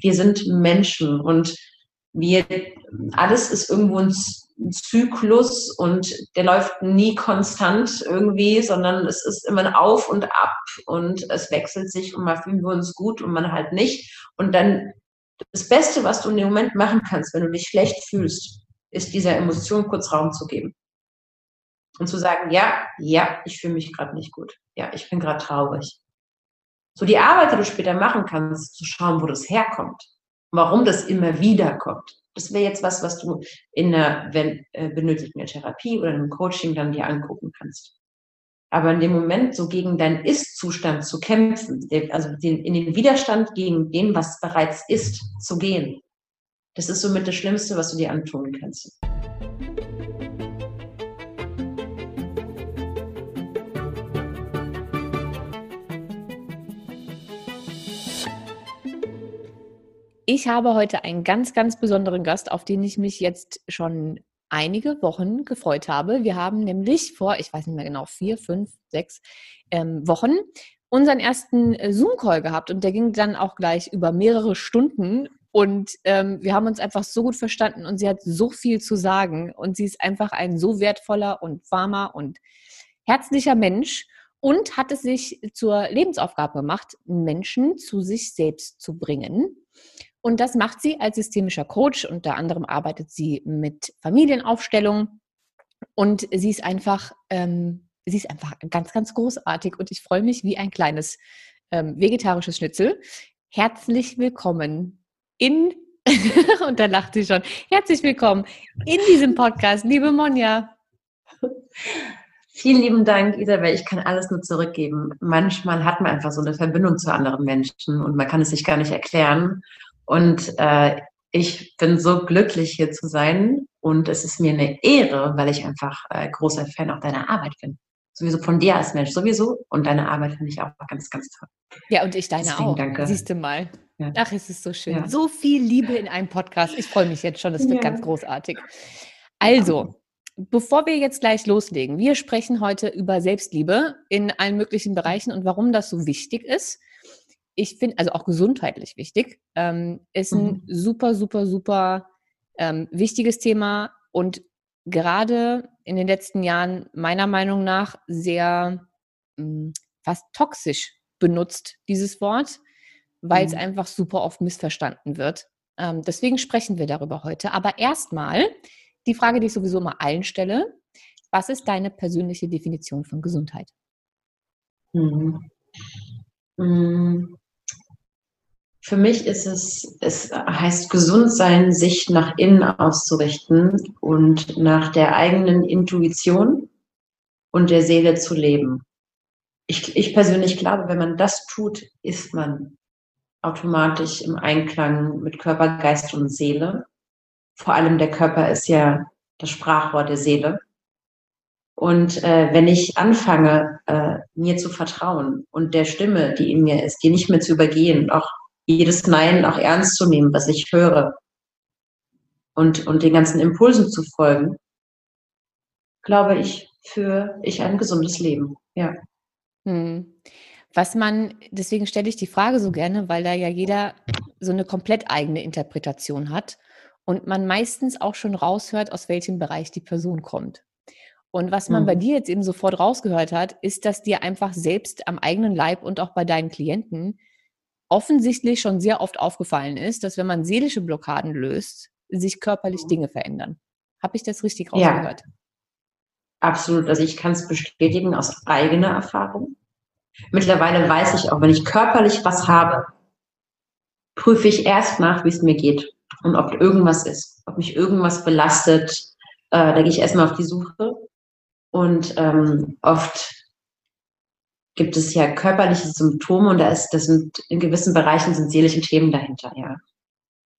Wir sind Menschen und wir, alles ist irgendwo ein Zyklus und der läuft nie konstant irgendwie, sondern es ist immer ein Auf und Ab und es wechselt sich und mal fühlen wir uns gut und man halt nicht. Und dann das Beste, was du in dem Moment machen kannst, wenn du dich schlecht fühlst, ist dieser Emotion kurz Raum zu geben. Und zu sagen, ja, ja, ich fühle mich gerade nicht gut. Ja, ich bin gerade traurig. So die Arbeit, die du später machen kannst, zu schauen, wo das herkommt. Warum das immer wieder kommt. Das wäre jetzt was, was du in einer wenn, äh, benötigten Therapie oder einem Coaching dann dir angucken kannst. Aber in dem Moment so gegen deinen Ist-Zustand zu kämpfen, also den, in den Widerstand gegen den, was bereits ist, zu gehen, das ist somit das Schlimmste, was du dir antun kannst. Ich habe heute einen ganz, ganz besonderen Gast, auf den ich mich jetzt schon einige Wochen gefreut habe. Wir haben nämlich vor, ich weiß nicht mehr genau, vier, fünf, sechs ähm, Wochen unseren ersten äh, Zoom-Call gehabt und der ging dann auch gleich über mehrere Stunden und ähm, wir haben uns einfach so gut verstanden und sie hat so viel zu sagen und sie ist einfach ein so wertvoller und warmer und herzlicher Mensch und hat es sich zur Lebensaufgabe gemacht, Menschen zu sich selbst zu bringen. Und das macht sie als systemischer Coach. Unter anderem arbeitet sie mit Familienaufstellung. Und sie ist einfach, ähm, sie ist einfach ganz, ganz großartig. Und ich freue mich wie ein kleines ähm, vegetarisches Schnitzel. Herzlich willkommen in, und da lacht sie schon, herzlich willkommen in diesem Podcast, liebe Monja. Vielen lieben Dank, Isabel. Ich kann alles nur zurückgeben. Manchmal hat man einfach so eine Verbindung zu anderen Menschen und man kann es sich gar nicht erklären. Und äh, ich bin so glücklich, hier zu sein. Und es ist mir eine Ehre, weil ich einfach äh, großer Fan auch deiner Arbeit bin. Sowieso von dir als Mensch, sowieso. Und deine Arbeit finde ich auch ganz, ganz toll. Ja, und ich deine Deswegen auch. Danke. Siehst du mal. Ja. Ach, es ist so schön. Ja. So viel Liebe in einem Podcast. Ich freue mich jetzt schon. Das wird ja. ganz großartig. Also, bevor wir jetzt gleich loslegen, wir sprechen heute über Selbstliebe in allen möglichen Bereichen und warum das so wichtig ist ich finde, also auch gesundheitlich wichtig, ähm, ist ein mhm. super, super, super ähm, wichtiges Thema und gerade in den letzten Jahren meiner Meinung nach sehr mh, hm, fast toxisch benutzt, dieses Wort, weil mhm. es einfach super oft missverstanden wird. Ähm, deswegen sprechen wir darüber heute. Aber erstmal die Frage, die ich sowieso mal allen stelle. Was ist deine persönliche Definition von Gesundheit? Mhm. mhm. Für mich ist es, es heißt gesund sein, sich nach innen auszurichten und nach der eigenen Intuition und der Seele zu leben. Ich, ich persönlich glaube, wenn man das tut, ist man automatisch im Einklang mit Körper, Geist und Seele. Vor allem der Körper ist ja das Sprachrohr der Seele. Und äh, wenn ich anfange, äh, mir zu vertrauen und der Stimme, die in mir ist, die nicht mehr zu übergehen, auch jedes Nein auch ernst zu nehmen, was ich höre und, und den ganzen Impulsen zu folgen, glaube ich, für ich ein gesundes Leben. Ja. Hm. Was man, deswegen stelle ich die Frage so gerne, weil da ja jeder so eine komplett eigene Interpretation hat und man meistens auch schon raushört, aus welchem Bereich die Person kommt. Und was man mhm. bei dir jetzt eben sofort rausgehört hat, ist, dass dir einfach selbst am eigenen Leib und auch bei deinen Klienten offensichtlich schon sehr oft aufgefallen ist, dass wenn man seelische Blockaden löst, sich körperlich mhm. Dinge verändern. Habe ich das richtig rausgehört? Ja, absolut. Also ich kann es bestätigen aus eigener Erfahrung. Mittlerweile weiß ich auch, wenn ich körperlich was habe, prüfe ich erst nach, wie es mir geht und ob irgendwas ist, ob mich irgendwas belastet. Äh, da gehe ich erstmal auf die Suche. Und ähm, oft gibt es ja körperliche Symptome und da ist, das sind in gewissen Bereichen sind seelische Themen dahinter, ja.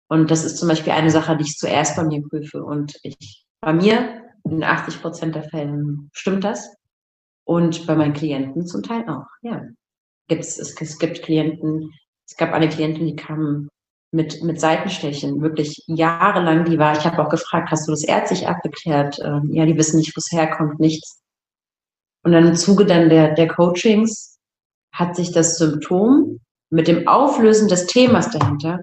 Und das ist zum Beispiel eine Sache, die ich zuerst bei mir prüfe. Und ich, bei mir, in 80 Prozent der Fällen stimmt das. Und bei meinen Klienten zum Teil auch, ja. Gibt's, es, es gibt Klienten, es gab eine Klientin, die kam mit, mit Seitenstechen, wirklich jahrelang, die war, ich habe auch gefragt, hast du das ärztlich abgeklärt? Ähm, ja, die wissen nicht, wo es herkommt, nichts. Und dann im Zuge dann der, der Coachings hat sich das Symptom mit dem Auflösen des Themas dahinter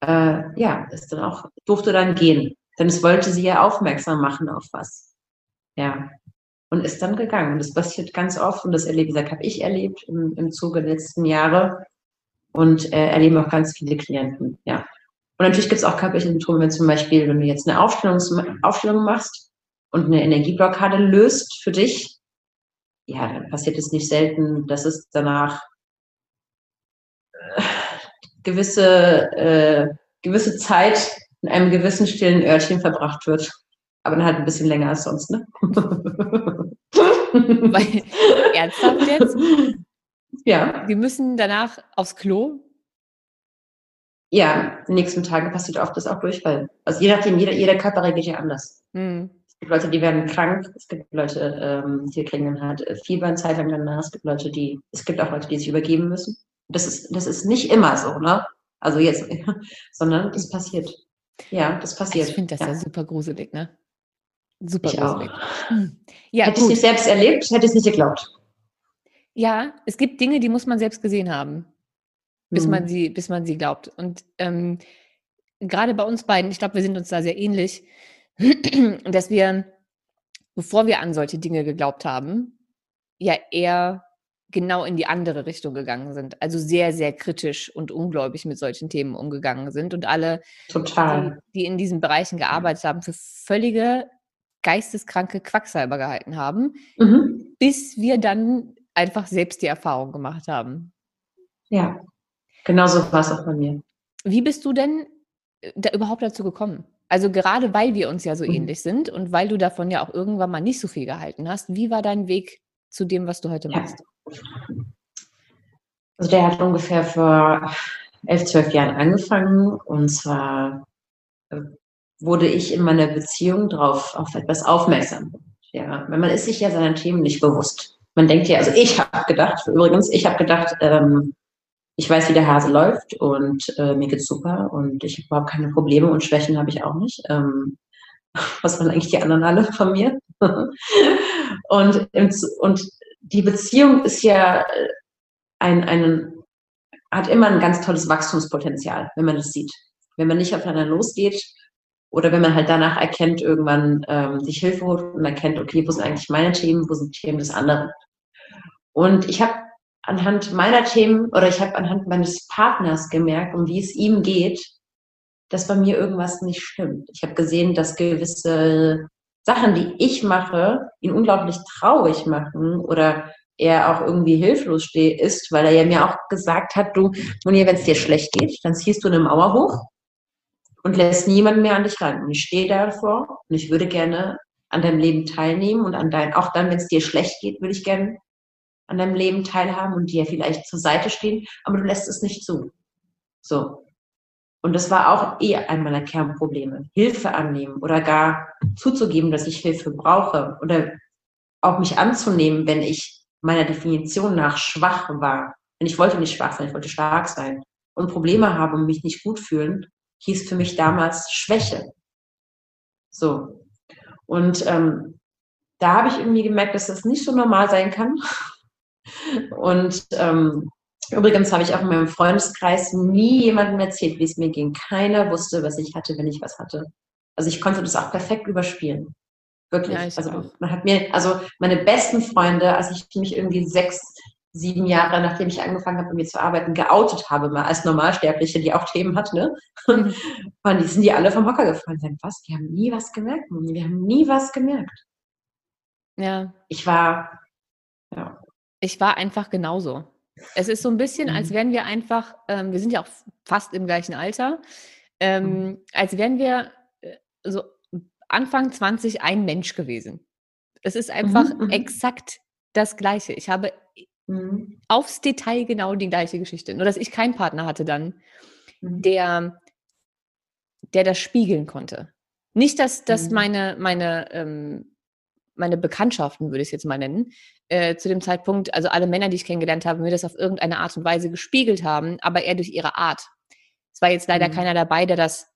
äh, ja, ist dann auch, durfte dann gehen. Denn es wollte sie ja aufmerksam machen auf was. Ja. Und ist dann gegangen. Und das passiert ganz oft und das erlebe, wie gesagt, habe ich erlebt im, im Zuge der letzten Jahre und äh, erleben auch ganz viele Klienten, ja. Und natürlich gibt es auch Körperliche wenn zum Beispiel, wenn du jetzt eine Aufstellung, Aufstellung machst und eine Energieblockade löst für dich, ja, dann passiert es nicht selten, dass es danach äh, gewisse, äh, gewisse Zeit in einem gewissen stillen Örtchen verbracht wird. Aber dann halt ein bisschen länger als sonst, ne? Weil, ernsthaft jetzt? Ja. Wir müssen danach aufs Klo? Ja, in den nächsten Tagen passiert oft das auch Durchfall. Also je nachdem, jeder, jeder Körper reagiert ja anders. Hm. Es gibt Leute, die werden krank, es gibt Leute, ähm, die kriegen dann halt Fieber eine Zeit lang danach, es gibt Leute, die, es gibt auch Leute, die sich übergeben müssen. Das ist, das ist nicht immer so, ne? Also jetzt, sondern das passiert. Ja, das passiert. Ich finde das ja. ja. super gruselig, ne? Super ich gruselig. Auch. Hm. Ja, hätte ich es nicht selbst erlebt, hätte ich es nicht geglaubt. Ja, es gibt Dinge, die muss man selbst gesehen haben, bis, mhm. man, sie, bis man sie glaubt. Und ähm, gerade bei uns beiden, ich glaube, wir sind uns da sehr ähnlich, dass wir, bevor wir an solche Dinge geglaubt haben, ja eher genau in die andere Richtung gegangen sind. Also sehr, sehr kritisch und ungläubig mit solchen Themen umgegangen sind und alle. Die, die in diesen Bereichen gearbeitet haben, für völlige geisteskranke Quacksalber gehalten haben, mhm. bis wir dann einfach selbst die Erfahrung gemacht haben. Ja, genau so war es auch bei mir. Wie bist du denn äh, da überhaupt dazu gekommen? Also gerade weil wir uns ja so mhm. ähnlich sind und weil du davon ja auch irgendwann mal nicht so viel gehalten hast, wie war dein Weg zu dem, was du heute machst? Also der hat ungefähr vor elf, zwölf Jahren angefangen und zwar äh, wurde ich in meiner Beziehung drauf auf etwas aufmerksam. Ja, weil man ist sich ja seiner Themen nicht bewusst. Man denkt ja, also ich habe gedacht, übrigens, ich habe gedacht, ähm, ich weiß, wie der Hase läuft und äh, mir geht's super und ich habe überhaupt keine Probleme und Schwächen habe ich auch nicht. Ähm, was waren eigentlich die anderen alle von mir? und, und die Beziehung ist ja äh, ein, ein, hat immer ein ganz tolles Wachstumspotenzial, wenn man das sieht. Wenn man nicht aufeinander losgeht oder wenn man halt danach erkennt, irgendwann ähm, sich Hilfe holt und erkennt, okay, wo sind eigentlich meine Themen, wo sind Themen des anderen. Und ich habe anhand meiner Themen oder ich habe anhand meines Partners gemerkt, um wie es ihm geht, dass bei mir irgendwas nicht stimmt. Ich habe gesehen, dass gewisse Sachen, die ich mache, ihn unglaublich traurig machen oder er auch irgendwie hilflos steht, ist, weil er ja mir auch gesagt hat, du, Monia, wenn es dir schlecht geht, dann ziehst du eine Mauer hoch und lässt niemanden mehr an dich ran. Und ich stehe davor und ich würde gerne an deinem Leben teilnehmen und an dein, auch dann, wenn es dir schlecht geht, würde ich gerne an deinem Leben teilhaben und dir vielleicht zur Seite stehen, aber du lässt es nicht zu. So. Und das war auch eh ein meiner Kernprobleme. Hilfe annehmen oder gar zuzugeben, dass ich Hilfe brauche oder auch mich anzunehmen, wenn ich meiner Definition nach schwach war. Denn ich wollte nicht schwach sein, ich wollte stark sein. Und Probleme haben und mich nicht gut fühlen, hieß für mich damals Schwäche. So. Und ähm, da habe ich irgendwie gemerkt, dass das nicht so normal sein kann. Und ähm, Übrigens habe ich auch in meinem Freundeskreis nie jemandem erzählt, wie es mir ging. Keiner wusste, was ich hatte, wenn ich was hatte. Also ich konnte das auch perfekt überspielen. Wirklich. Ja, also auch. man hat mir, also meine besten Freunde, als ich mich irgendwie sechs, sieben Jahre, nachdem ich angefangen habe, mit mir zu arbeiten, geoutet habe, mal als Normalsterbliche, die auch Themen hat, ne? Mhm. Und die sind die alle vom Hocker gefallen. Sagen, was? Die haben nie was gemerkt, Wir haben nie was gemerkt. Ja. Ich war, ja. Ich war einfach genauso. Es ist so ein bisschen, mhm. als wären wir einfach, ähm, wir sind ja auch fast im gleichen Alter, ähm, mhm. als wären wir äh, so Anfang 20 ein Mensch gewesen. Es ist einfach mhm. mhm. exakt das Gleiche. Ich habe mhm. aufs Detail genau die gleiche Geschichte. Nur, dass ich keinen Partner hatte dann, mhm. der, der das spiegeln konnte. Nicht, dass, dass meine, meine ähm, meine Bekanntschaften, würde ich es jetzt mal nennen, äh, zu dem Zeitpunkt, also alle Männer, die ich kennengelernt habe, mir das auf irgendeine Art und Weise gespiegelt haben, aber eher durch ihre Art. Es war jetzt leider mhm. keiner dabei, der das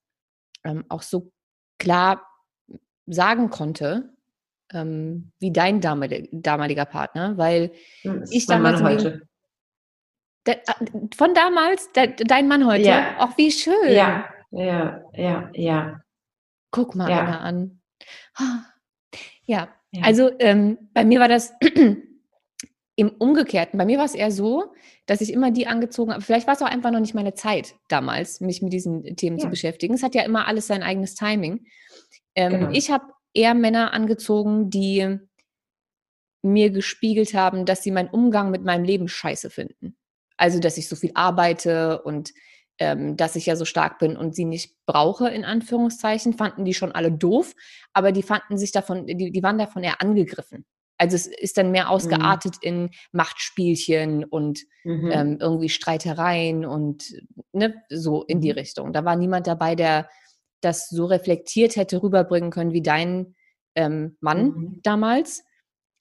ähm, auch so klar sagen konnte, ähm, wie dein damalig, damaliger Partner, weil das ich damals. Der, äh, von damals, der, dein Mann heute, ja. auch wie schön. Ja, Ja, ja, ja. Guck mal ja. an. Ja, ja. also ähm, bei mir war das im Umgekehrten. Bei mir war es eher so, dass ich immer die angezogen habe. Vielleicht war es auch einfach noch nicht meine Zeit damals, mich mit diesen Themen ja. zu beschäftigen. Es hat ja immer alles sein eigenes Timing. Ähm, genau. Ich habe eher Männer angezogen, die mir gespiegelt haben, dass sie meinen Umgang mit meinem Leben scheiße finden. Also, dass ich so viel arbeite und ähm, dass ich ja so stark bin und sie nicht brauche, in Anführungszeichen, fanden die schon alle doof, aber die fanden sich davon, die, die waren davon eher angegriffen. Also es ist dann mehr mhm. ausgeartet mhm. in Machtspielchen und mhm. ähm, irgendwie Streitereien und ne, so in die mhm. Richtung. Da war niemand dabei, der das so reflektiert hätte rüberbringen können wie dein ähm, Mann mhm. damals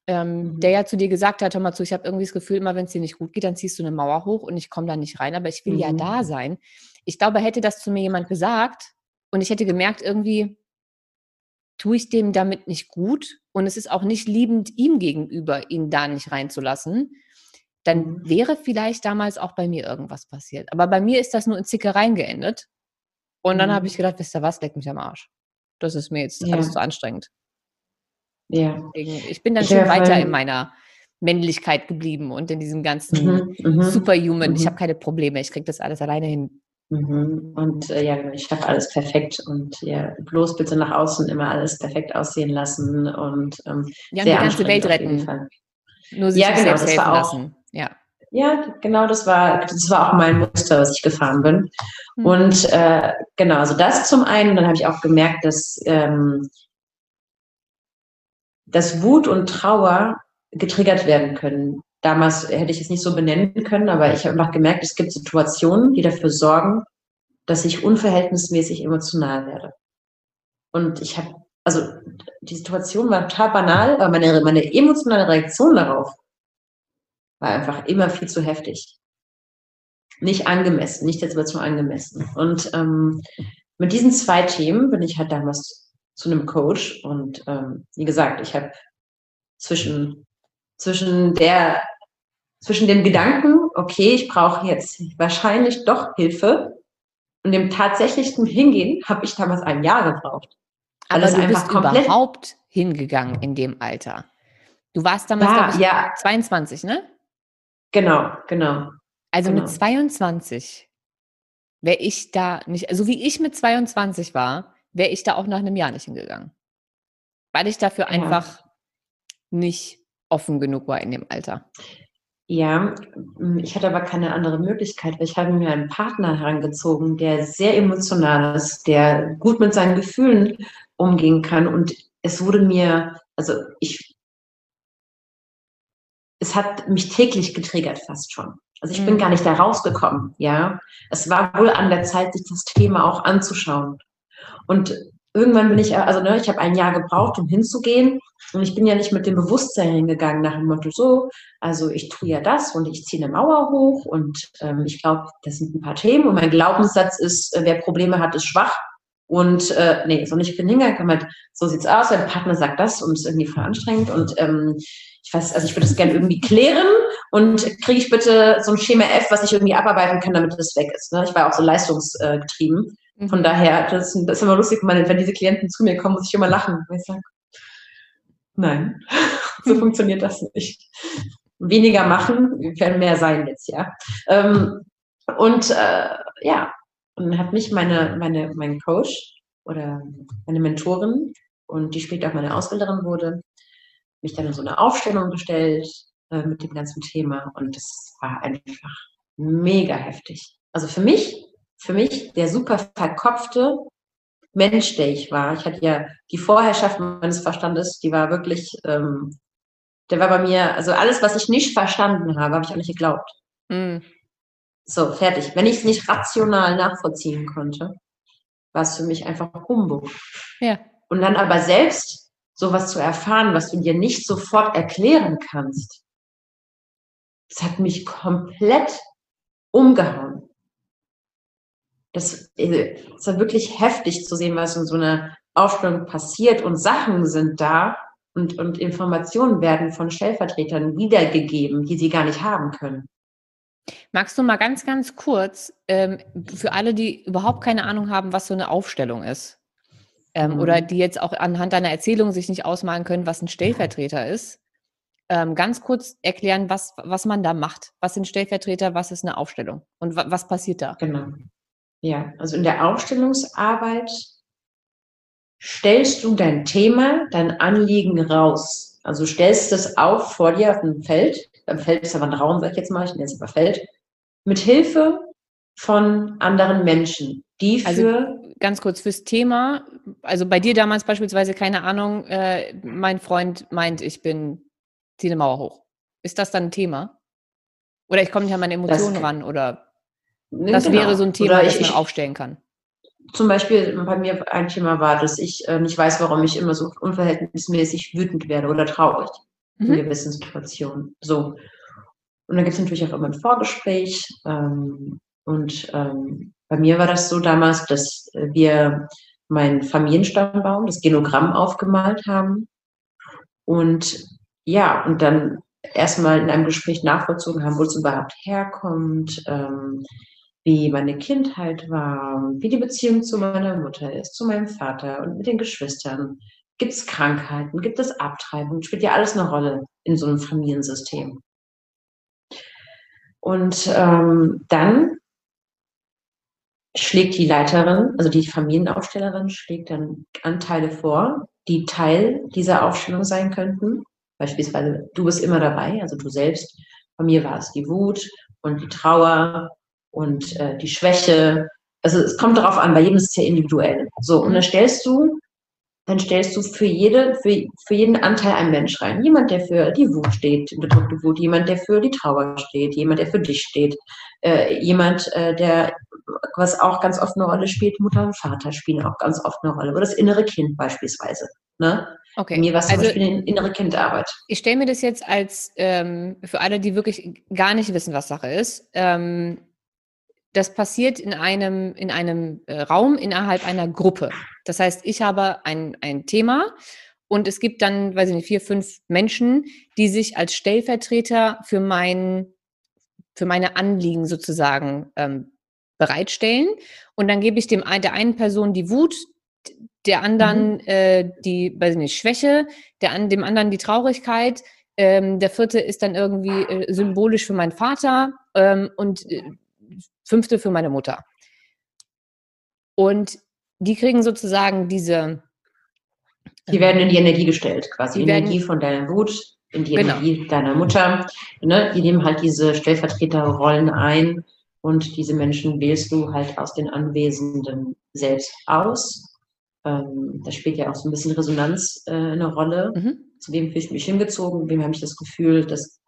ähm, mhm. der ja zu dir gesagt hat, hör mal zu, ich habe irgendwie das Gefühl, immer wenn es dir nicht gut geht, dann ziehst du eine Mauer hoch und ich komme da nicht rein, aber ich will mhm. ja da sein. Ich glaube, hätte das zu mir jemand gesagt und ich hätte gemerkt, irgendwie tue ich dem damit nicht gut und es ist auch nicht liebend ihm gegenüber, ihn da nicht reinzulassen, dann mhm. wäre vielleicht damals auch bei mir irgendwas passiert. Aber bei mir ist das nur in Zickereien geendet. Und dann habe ich mhm. gedacht, wisst ihr was, leck mich am Arsch. Das ist mir jetzt ja. alles zu anstrengend. Ja. Deswegen, ich bin dann schon weiter in meiner Männlichkeit geblieben und in diesem ganzen mhm, mhm Superhuman. Mhm. Ich habe keine Probleme, ich kriege das alles alleine hin. Mhm. Und äh, ja, ich habe alles perfekt und ja, bloß bitte nach außen immer alles perfekt aussehen lassen und ähm, ja, sehr die ganze Welt retten. Nur sich ja, genau, selbst helfen auch, lassen. Ja. Ja, genau, das war, das war auch mein Muster, was ich gefahren bin. Mhm. Und äh, genau, also das zum einen, dann habe ich auch gemerkt, dass ähm, dass Wut und Trauer getriggert werden können. Damals hätte ich es nicht so benennen können, aber ich habe einfach gemerkt, es gibt Situationen, die dafür sorgen, dass ich unverhältnismäßig emotional werde. Und ich habe, also die Situation war total banal, aber meine, meine emotionale Reaktion darauf war einfach immer viel zu heftig. Nicht angemessen, nicht der Situation angemessen. Und ähm, mit diesen zwei Themen bin ich halt damals zu einem Coach. Und ähm, wie gesagt, ich habe zwischen, zwischen der, zwischen dem Gedanken, okay, ich brauche jetzt wahrscheinlich doch Hilfe und dem tatsächlichen Hingehen habe ich damals ein Jahr gebraucht. Aber du bist überhaupt hingegangen in dem Alter. Du warst damals, ja, ich, ja. 22, ne? Genau, genau. Also genau. mit 22 wäre ich da nicht, also wie ich mit 22 war, wäre ich da auch nach einem Jahr nicht hingegangen. Weil ich dafür ja. einfach nicht offen genug war in dem Alter. Ja, ich hatte aber keine andere Möglichkeit, weil ich habe mir einen Partner herangezogen, der sehr emotional ist, der gut mit seinen Gefühlen umgehen kann. Und es wurde mir, also ich, es hat mich täglich getriggert fast schon. Also ich bin gar nicht da rausgekommen, ja. Es war wohl an der Zeit, sich das Thema auch anzuschauen. Und irgendwann bin ich, also ne, ich habe ein Jahr gebraucht, um hinzugehen. Und ich bin ja nicht mit dem Bewusstsein hingegangen nach dem Motto, so, also ich tue ja das und ich ziehe eine Mauer hoch und ähm, ich glaube, das sind ein paar Themen. Und mein Glaubenssatz ist, äh, wer Probleme hat, ist schwach. Und äh, nee, so nicht bin hingegangen, halt, so sieht's aus, mein Partner sagt das und ist irgendwie voll anstrengend. Und ähm, ich weiß, also ich würde das gerne irgendwie klären und kriege ich bitte so ein Schema F, was ich irgendwie abarbeiten kann, damit das weg ist. Ne? Ich war auch so leistungsgetrieben. Von mhm. daher, das, das, ist immer lustig, wenn diese Klienten zu mir kommen, muss ich immer lachen. Ich sage, nein, so funktioniert das nicht. Weniger machen, werden mehr sein jetzt, ja. Ähm, und äh, ja, und dann hat mich meine, meine, mein Coach oder meine Mentorin und die später auch meine Ausbilderin wurde, mich dann in so eine Aufstellung gestellt äh, mit dem ganzen Thema und das war einfach mega heftig. Also für mich für mich der super verkopfte Mensch, der ich war. Ich hatte ja die Vorherrschaft meines Verstandes, die war wirklich, ähm, der war bei mir, also alles, was ich nicht verstanden habe, habe ich auch nicht geglaubt. Mm. So, fertig. Wenn ich es nicht rational nachvollziehen konnte, war es für mich einfach Humbug. Ja. Und dann aber selbst sowas zu erfahren, was du dir nicht sofort erklären kannst, das hat mich komplett umgehauen das, äh, es war wirklich heftig zu sehen, was in so einer Aufstellung passiert und Sachen sind da und, und Informationen werden von Stellvertretern wiedergegeben, die sie gar nicht haben können. Magst du mal ganz, ganz kurz ähm, für alle, die überhaupt keine Ahnung haben, was so eine Aufstellung ist, ähm, mhm. oder die jetzt auch anhand deiner Erzählung sich nicht ausmalen können, was ein Stellvertreter ist, ähm, ganz kurz erklären, was, was man da macht. Was sind Stellvertreter, was ist eine Aufstellung und was passiert da? Genau. Ja, also in der Aufstellungsarbeit stellst du dein Thema, dein Anliegen raus. Also stellst es auf vor dir auf dem Feld. Beim Feld ist aber ein Raum, sag ich jetzt mal, ich nenne es aber Feld. Mit Hilfe von anderen Menschen, die also für. Also ganz kurz fürs Thema. Also bei dir damals beispielsweise, keine Ahnung, äh, mein Freund meint, ich bin, ziehe eine Mauer hoch. Ist das dann ein Thema? Oder ich komme nicht an meine Emotionen das, ran oder das genau. wäre so ein Thema, ich, das man aufstellen kann zum Beispiel bei mir ein Thema war, dass ich äh, nicht weiß, warum ich immer so unverhältnismäßig wütend werde oder traurig mhm. in gewissen Situationen. So. Und dann gibt es natürlich auch immer ein Vorgespräch. Ähm, und ähm, bei mir war das so damals, dass wir meinen Familienstammbaum, das Genogramm aufgemalt haben. Und ja, und dann erstmal in einem Gespräch nachvollzogen haben, wo es überhaupt herkommt, ähm, wie meine Kindheit war, wie die Beziehung zu meiner Mutter ist, zu meinem Vater und mit den Geschwistern. Gibt es Krankheiten? Gibt es Abtreibung? Spielt ja alles eine Rolle in so einem Familiensystem. Und ähm, dann schlägt die Leiterin, also die Familienaufstellerin, schlägt dann Anteile vor, die Teil dieser Aufstellung sein könnten. Beispielsweise, du bist immer dabei, also du selbst. Bei mir war es die Wut und die Trauer und äh, die Schwäche. Also es kommt darauf an, bei jedem ist es ja individuell. So, und dann stellst du, dann stellst du für jede, für, für jeden Anteil einen Mensch rein. Jemand, der für die Wut steht, bedrückte Wut, jemand, der für die Trauer steht, jemand, der für dich steht, äh, jemand, äh, der, was auch ganz oft eine Rolle spielt, Mutter und Vater spielen auch ganz oft eine Rolle. Oder das innere Kind beispielsweise. Ne? Okay. Mir war es zum also, Beispiel eine innere Kindarbeit. Ich stelle mir das jetzt als, ähm, für alle, die wirklich gar nicht wissen, was Sache ist, ähm, das passiert in einem, in einem äh, Raum innerhalb einer Gruppe. Das heißt, ich habe ein, ein Thema und es gibt dann, weiß ich nicht, vier, fünf Menschen, die sich als Stellvertreter für mein, für meine Anliegen sozusagen ähm, bereitstellen. Und dann gebe ich dem der einen Person die Wut, der anderen mhm. äh, die, weiß ich nicht, Schwäche, der an dem anderen die Traurigkeit. Ähm, der vierte ist dann irgendwie äh, symbolisch für meinen Vater ähm, und äh, fünfte für meine Mutter. Und die kriegen sozusagen diese. Die werden in die Energie gestellt, quasi. Die Energie von deiner Wut, in die genau. Energie deiner Mutter. Ne? Die nehmen halt diese Stellvertreterrollen ein und diese Menschen wählst du halt aus den Anwesenden selbst aus. Ähm, da spielt ja auch so ein bisschen Resonanz äh, eine Rolle. Mhm. Zu wem fühle ich mich hingezogen, wem habe ich das Gefühl, dass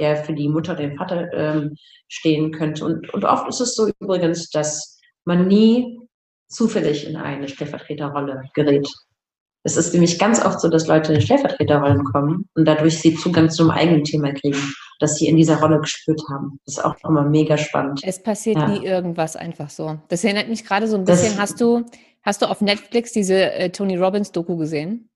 der für die Mutter, den Vater ähm, stehen könnte. Und, und oft ist es so übrigens, dass man nie zufällig in eine Stellvertreterrolle gerät. Es ist nämlich ganz oft so, dass Leute in Stellvertreterrollen kommen und dadurch sie Zugang zum eigenen Thema kriegen, dass sie in dieser Rolle gespürt haben. Das ist auch immer mega spannend. Es passiert ja. nie irgendwas einfach so. Das erinnert mich gerade so ein bisschen. Das, hast du, hast du auf Netflix diese äh, Tony Robbins Doku gesehen?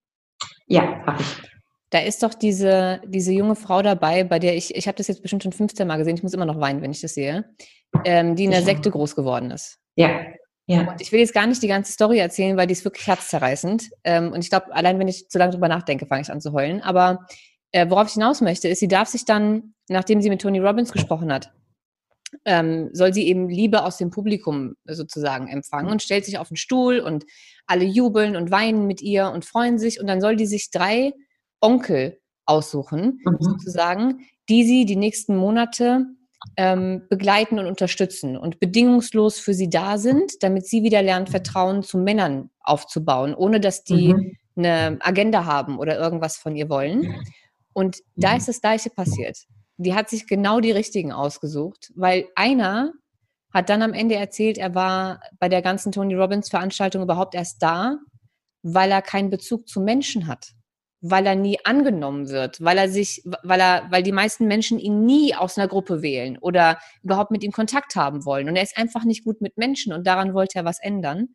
Ja, habe ich. Da ist doch diese, diese junge Frau dabei, bei der ich, ich habe das jetzt bestimmt schon 15 Mal gesehen, ich muss immer noch weinen, wenn ich das sehe, ähm, die in der Sekte groß geworden ist. Ja. Ja. Und ich will jetzt gar nicht die ganze Story erzählen, weil die ist wirklich herzzerreißend. Ähm, und ich glaube, allein wenn ich zu lange drüber nachdenke, fange ich an zu heulen. Aber äh, worauf ich hinaus möchte, ist, sie darf sich dann, nachdem sie mit Tony Robbins gesprochen hat, ähm, soll sie eben Liebe aus dem Publikum sozusagen empfangen und stellt sich auf den Stuhl und alle jubeln und weinen mit ihr und freuen sich. Und dann soll die sich drei Onkel aussuchen, mhm. sozusagen, die sie die nächsten Monate ähm, begleiten und unterstützen und bedingungslos für sie da sind, damit sie wieder lernen, Vertrauen zu Männern aufzubauen, ohne dass die mhm. eine Agenda haben oder irgendwas von ihr wollen. Und da mhm. ist das Gleiche passiert. Die hat sich genau die richtigen ausgesucht, weil einer hat dann am Ende erzählt, er war bei der ganzen Tony Robbins Veranstaltung überhaupt erst da, weil er keinen Bezug zu Menschen hat weil er nie angenommen wird, weil er sich, weil er, weil die meisten Menschen ihn nie aus einer Gruppe wählen oder überhaupt mit ihm Kontakt haben wollen. Und er ist einfach nicht gut mit Menschen und daran wollte er was ändern.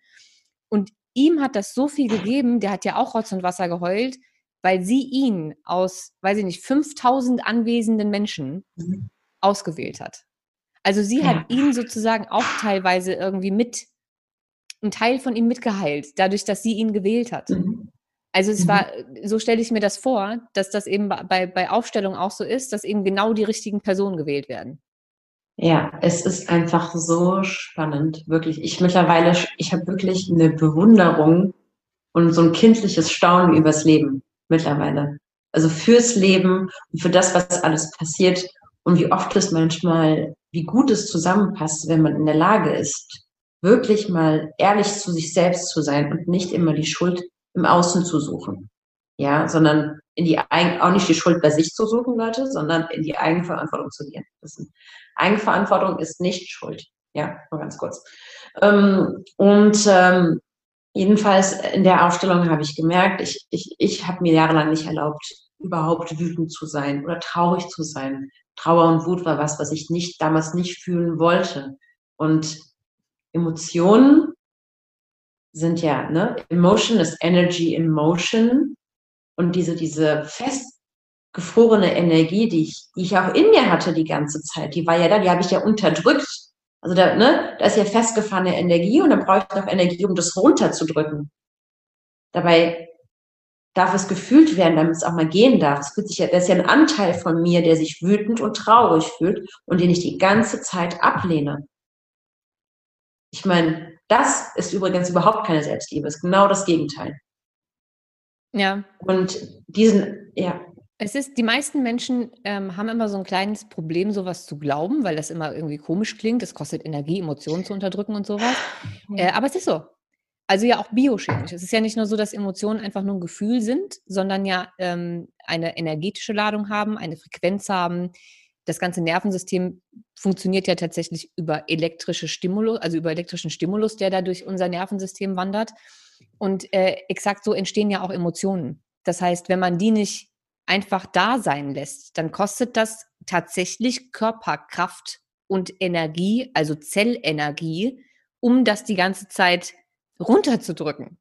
Und ihm hat das so viel gegeben, der hat ja auch Rotz und Wasser geheult, weil sie ihn aus, weiß ich nicht, 5000 anwesenden Menschen mhm. ausgewählt hat. Also sie hat ihn sozusagen auch teilweise irgendwie mit, einen Teil von ihm mitgeheilt, dadurch, dass sie ihn gewählt hat. Mhm. Also es mhm. war, so stelle ich mir das vor, dass das eben bei, bei Aufstellung auch so ist, dass eben genau die richtigen Personen gewählt werden. Ja, es ist einfach so spannend, wirklich. Ich mittlerweile, ich habe wirklich eine Bewunderung und so ein kindliches Staunen übers Leben mittlerweile. Also fürs Leben und für das, was alles passiert und wie oft es manchmal, wie gut es zusammenpasst, wenn man in der Lage ist, wirklich mal ehrlich zu sich selbst zu sein und nicht immer die Schuld im Außen zu suchen. Ja, sondern in die auch nicht die Schuld bei sich zu suchen, Leute, sondern in die Eigenverantwortung zu gehen. Eigenverantwortung ist nicht Schuld. Ja, nur ganz kurz. Ähm, und ähm, jedenfalls in der Aufstellung habe ich gemerkt, ich, ich, ich habe mir jahrelang nicht erlaubt, überhaupt wütend zu sein oder traurig zu sein. Trauer und Wut war was, was ich nicht damals nicht fühlen wollte. Und Emotionen sind ja, ne, Emotion ist Energy in Motion. Und diese, diese festgefrorene Energie, die ich, die ich auch in mir hatte die ganze Zeit, die war ja da, die habe ich ja unterdrückt. Also da, ne, da ist ja festgefahrene Energie und dann brauche ich noch Energie, um das runterzudrücken. Dabei darf es gefühlt werden, damit es auch mal gehen darf. Es fühlt sich ja, das ist ja ein Anteil von mir, der sich wütend und traurig fühlt und den ich die ganze Zeit ablehne. Ich meine, das ist übrigens überhaupt keine Selbstliebe, ist genau das Gegenteil. Ja. Und diesen, ja. Es ist, die meisten Menschen ähm, haben immer so ein kleines Problem, sowas zu glauben, weil das immer irgendwie komisch klingt. Es kostet Energie, Emotionen zu unterdrücken und sowas. Äh, aber es ist so. Also ja auch biochemisch. Es ist ja nicht nur so, dass Emotionen einfach nur ein Gefühl sind, sondern ja ähm, eine energetische Ladung haben, eine Frequenz haben, das ganze Nervensystem funktioniert ja tatsächlich über elektrische Stimulus, also über elektrischen Stimulus, der da durch unser Nervensystem wandert. Und äh, exakt so entstehen ja auch Emotionen. Das heißt, wenn man die nicht einfach da sein lässt, dann kostet das tatsächlich Körperkraft und Energie, also Zellenergie, um das die ganze Zeit runterzudrücken.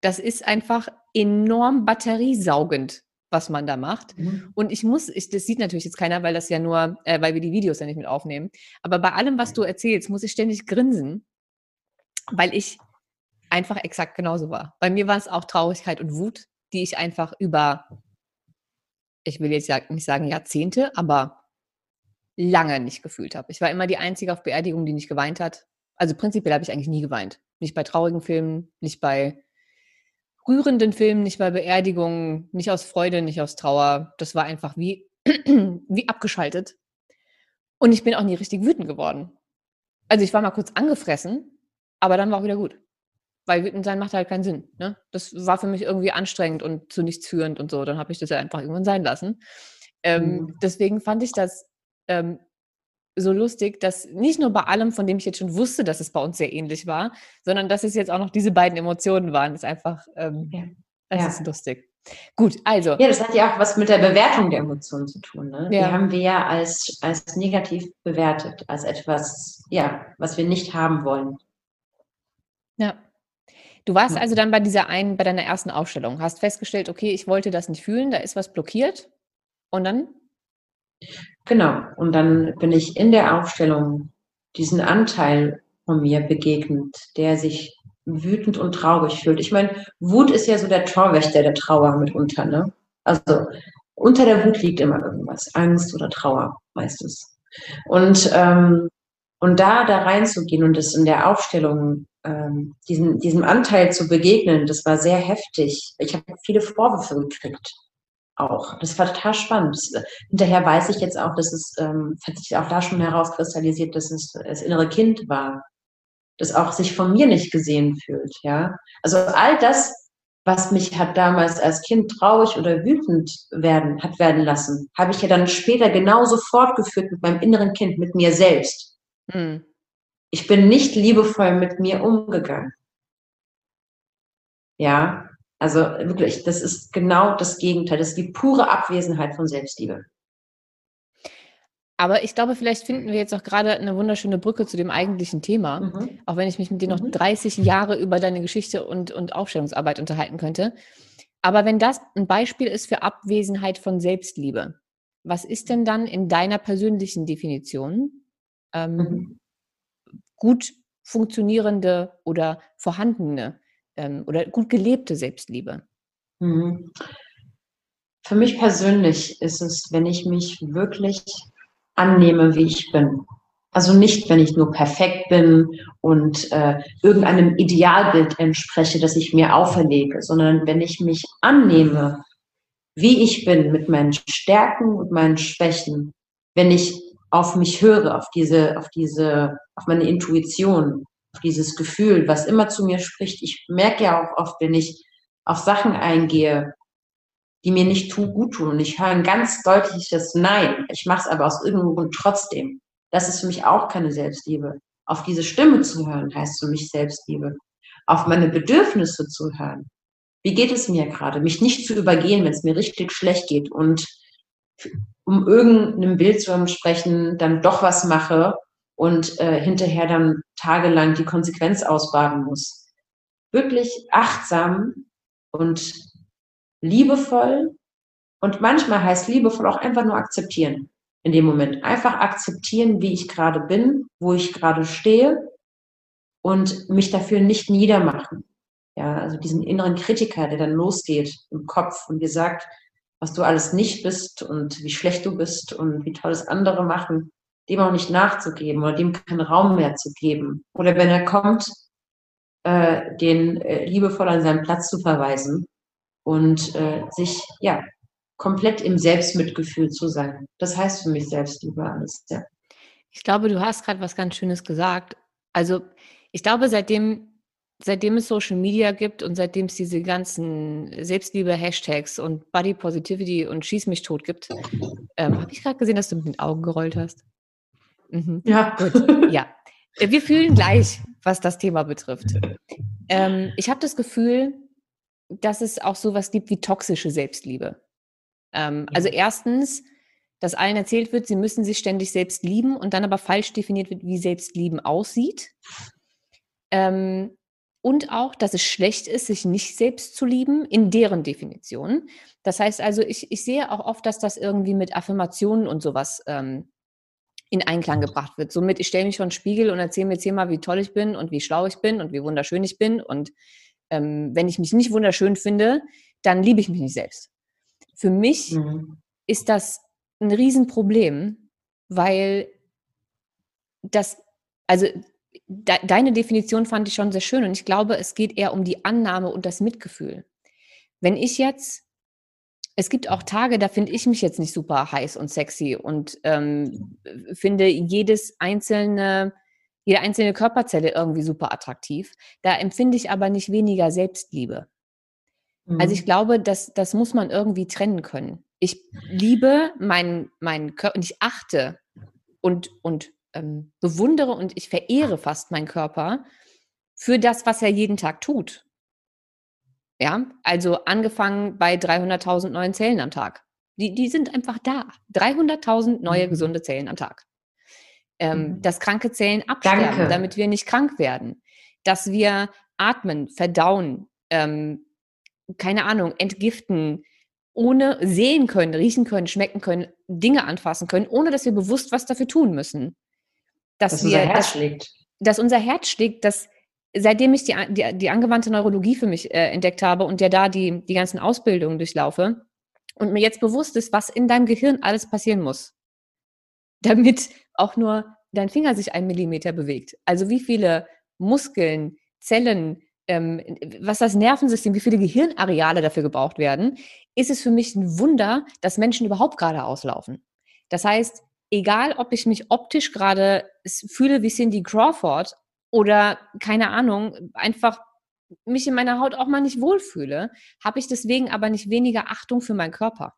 Das ist einfach enorm batteriesaugend was man da macht. Mhm. Und ich muss, ich, das sieht natürlich jetzt keiner, weil das ja nur, äh, weil wir die Videos ja nicht mit aufnehmen. Aber bei allem, was du erzählst, muss ich ständig grinsen, weil ich einfach exakt genauso war. Bei mir war es auch Traurigkeit und Wut, die ich einfach über, ich will jetzt ja nicht sagen Jahrzehnte, aber lange nicht gefühlt habe. Ich war immer die Einzige auf Beerdigung, die nicht geweint hat. Also prinzipiell habe ich eigentlich nie geweint. Nicht bei traurigen Filmen, nicht bei rührenden Filmen, nicht bei Beerdigungen, nicht aus Freude, nicht aus Trauer. Das war einfach wie, wie abgeschaltet. Und ich bin auch nie richtig wütend geworden. Also ich war mal kurz angefressen, aber dann war auch wieder gut. Weil wütend sein macht halt keinen Sinn. Ne? Das war für mich irgendwie anstrengend und zu nichts führend und so. Dann habe ich das ja einfach irgendwann sein lassen. Ähm, mhm. Deswegen fand ich das ähm, so lustig, dass nicht nur bei allem, von dem ich jetzt schon wusste, dass es bei uns sehr ähnlich war, sondern dass es jetzt auch noch diese beiden Emotionen waren. Das ist einfach, ähm, ja. das ja. ist lustig. Gut, also. Ja, das hat ja auch was mit der Bewertung der Emotionen zu tun. Ne? Ja. Die haben wir ja als, als negativ bewertet, als etwas, ja, was wir nicht haben wollen. Ja. Du warst also dann bei dieser einen, bei deiner ersten Aufstellung, hast festgestellt, okay, ich wollte das nicht fühlen, da ist was blockiert. Und dann? Genau. Und dann bin ich in der Aufstellung diesen Anteil von mir begegnet, der sich wütend und traurig fühlt. Ich meine, Wut ist ja so der Torwächter der Trauer mitunter, ne? Also unter der Wut liegt immer irgendwas, Angst oder Trauer meistens. Und ähm, und da da reinzugehen und das in der Aufstellung ähm, diesen, diesem Anteil zu begegnen, das war sehr heftig. Ich habe viele Vorwürfe gekriegt auch. Das war total spannend. hinterher weiß ich jetzt auch, dass es, ähm, hat sich auch da schon herauskristallisiert, dass es das innere Kind war, das auch sich von mir nicht gesehen fühlt, ja. Also all das, was mich hat damals als Kind traurig oder wütend werden, hat werden lassen, habe ich ja dann später genauso fortgeführt mit meinem inneren Kind, mit mir selbst. Mhm. Ich bin nicht liebevoll mit mir umgegangen. Ja, also wirklich, das ist genau das Gegenteil. Das ist die pure Abwesenheit von Selbstliebe. Aber ich glaube, vielleicht finden wir jetzt auch gerade eine wunderschöne Brücke zu dem eigentlichen Thema, mhm. auch wenn ich mich mit dir noch mhm. 30 Jahre über deine Geschichte und, und Aufstellungsarbeit unterhalten könnte. Aber wenn das ein Beispiel ist für Abwesenheit von Selbstliebe, was ist denn dann in deiner persönlichen Definition ähm, mhm. gut funktionierende oder vorhandene ähm, oder gut gelebte Selbstliebe? Mhm. Für mich persönlich ist es, wenn ich mich wirklich annehme, wie ich bin. Also nicht, wenn ich nur perfekt bin und äh, irgendeinem Idealbild entspreche, das ich mir auferlege, sondern wenn ich mich annehme, wie ich bin, mit meinen Stärken und meinen Schwächen, wenn ich auf mich höre, auf diese, auf diese, auf meine Intuition, dieses Gefühl, was immer zu mir spricht. Ich merke ja auch oft, wenn ich auf Sachen eingehe, die mir nicht gut tun. Und ich höre ein ganz deutliches Nein. Ich mache es aber aus irgendeinem Grund trotzdem. Das ist für mich auch keine Selbstliebe. Auf diese Stimme zu hören, heißt für mich Selbstliebe. Auf meine Bedürfnisse zu hören. Wie geht es mir gerade? Mich nicht zu übergehen, wenn es mir richtig schlecht geht und um irgendeinem Bild zu entsprechen, dann doch was mache und äh, hinterher dann tagelang die Konsequenz ausbaden muss. Wirklich achtsam und liebevoll und manchmal heißt liebevoll auch einfach nur akzeptieren in dem Moment. Einfach akzeptieren, wie ich gerade bin, wo ich gerade stehe und mich dafür nicht niedermachen. Ja, also diesen inneren Kritiker, der dann losgeht im Kopf und dir sagt, was du alles nicht bist und wie schlecht du bist und wie toll es andere machen, dem auch nicht nachzugeben oder dem keinen Raum mehr zu geben. Oder wenn er kommt, äh, den äh, liebevoll an seinen Platz zu verweisen und äh, sich ja komplett im Selbstmitgefühl zu sein. Das heißt für mich Selbstliebe alles. Ja. Ich glaube, du hast gerade was ganz Schönes gesagt. Also ich glaube, seitdem, seitdem es Social Media gibt und seitdem es diese ganzen Selbstliebe-Hashtags und Body Positivity und Schieß mich tot gibt, ähm, habe ich gerade gesehen, dass du mit den Augen gerollt hast. Mhm. Ja. Gut. Ja. Wir fühlen gleich, was das Thema betrifft. Ähm, ich habe das Gefühl, dass es auch sowas gibt wie toxische Selbstliebe. Ähm, also erstens, dass allen erzählt wird, sie müssen sich ständig selbst lieben und dann aber falsch definiert wird, wie Selbstlieben aussieht. Ähm, und auch, dass es schlecht ist, sich nicht selbst zu lieben, in deren Definition. Das heißt also, ich, ich sehe auch oft, dass das irgendwie mit Affirmationen und sowas ähm, in Einklang gebracht wird. Somit, ich stelle mich vor den Spiegel und erzähle mir zehnmal, wie toll ich bin und wie schlau ich bin und wie wunderschön ich bin und ähm, wenn ich mich nicht wunderschön finde, dann liebe ich mich nicht selbst. Für mich mhm. ist das ein Riesenproblem, weil das, also de, deine Definition fand ich schon sehr schön und ich glaube, es geht eher um die Annahme und das Mitgefühl. Wenn ich jetzt, es gibt auch Tage, da finde ich mich jetzt nicht super heiß und sexy und ähm, finde jedes einzelne jede einzelne Körperzelle irgendwie super attraktiv. Da empfinde ich aber nicht weniger Selbstliebe. Mhm. Also ich mhm. glaube, das, das muss man irgendwie trennen können. Ich liebe meinen, meinen Körper und ich achte und, und ähm, bewundere und ich verehre fast meinen Körper für das, was er jeden Tag tut. Ja, also angefangen bei 300.000 neuen Zellen am Tag. Die, die sind einfach da. 300.000 neue mhm. gesunde Zellen am Tag ähm, mhm. dass kranke Zellen absterben, Danke. damit wir nicht krank werden, dass wir atmen, verdauen, ähm, keine Ahnung, entgiften, ohne sehen können, riechen können, schmecken können, Dinge anfassen können, ohne dass wir bewusst was dafür tun müssen. Dass, dass wir, unser Herz dass, schlägt. Dass unser Herz schlägt, dass seitdem ich die, die, die angewandte Neurologie für mich äh, entdeckt habe und ja da die, die ganzen Ausbildungen durchlaufe und mir jetzt bewusst ist, was in deinem Gehirn alles passieren muss, damit auch nur dein Finger sich ein Millimeter bewegt. Also wie viele Muskeln, Zellen, ähm, was das Nervensystem, wie viele Gehirnareale dafür gebraucht werden, ist es für mich ein Wunder, dass Menschen überhaupt gerade auslaufen. Das heißt, egal ob ich mich optisch gerade fühle wie Cindy Crawford oder keine Ahnung, einfach mich in meiner Haut auch mal nicht wohlfühle, habe ich deswegen aber nicht weniger Achtung für meinen Körper.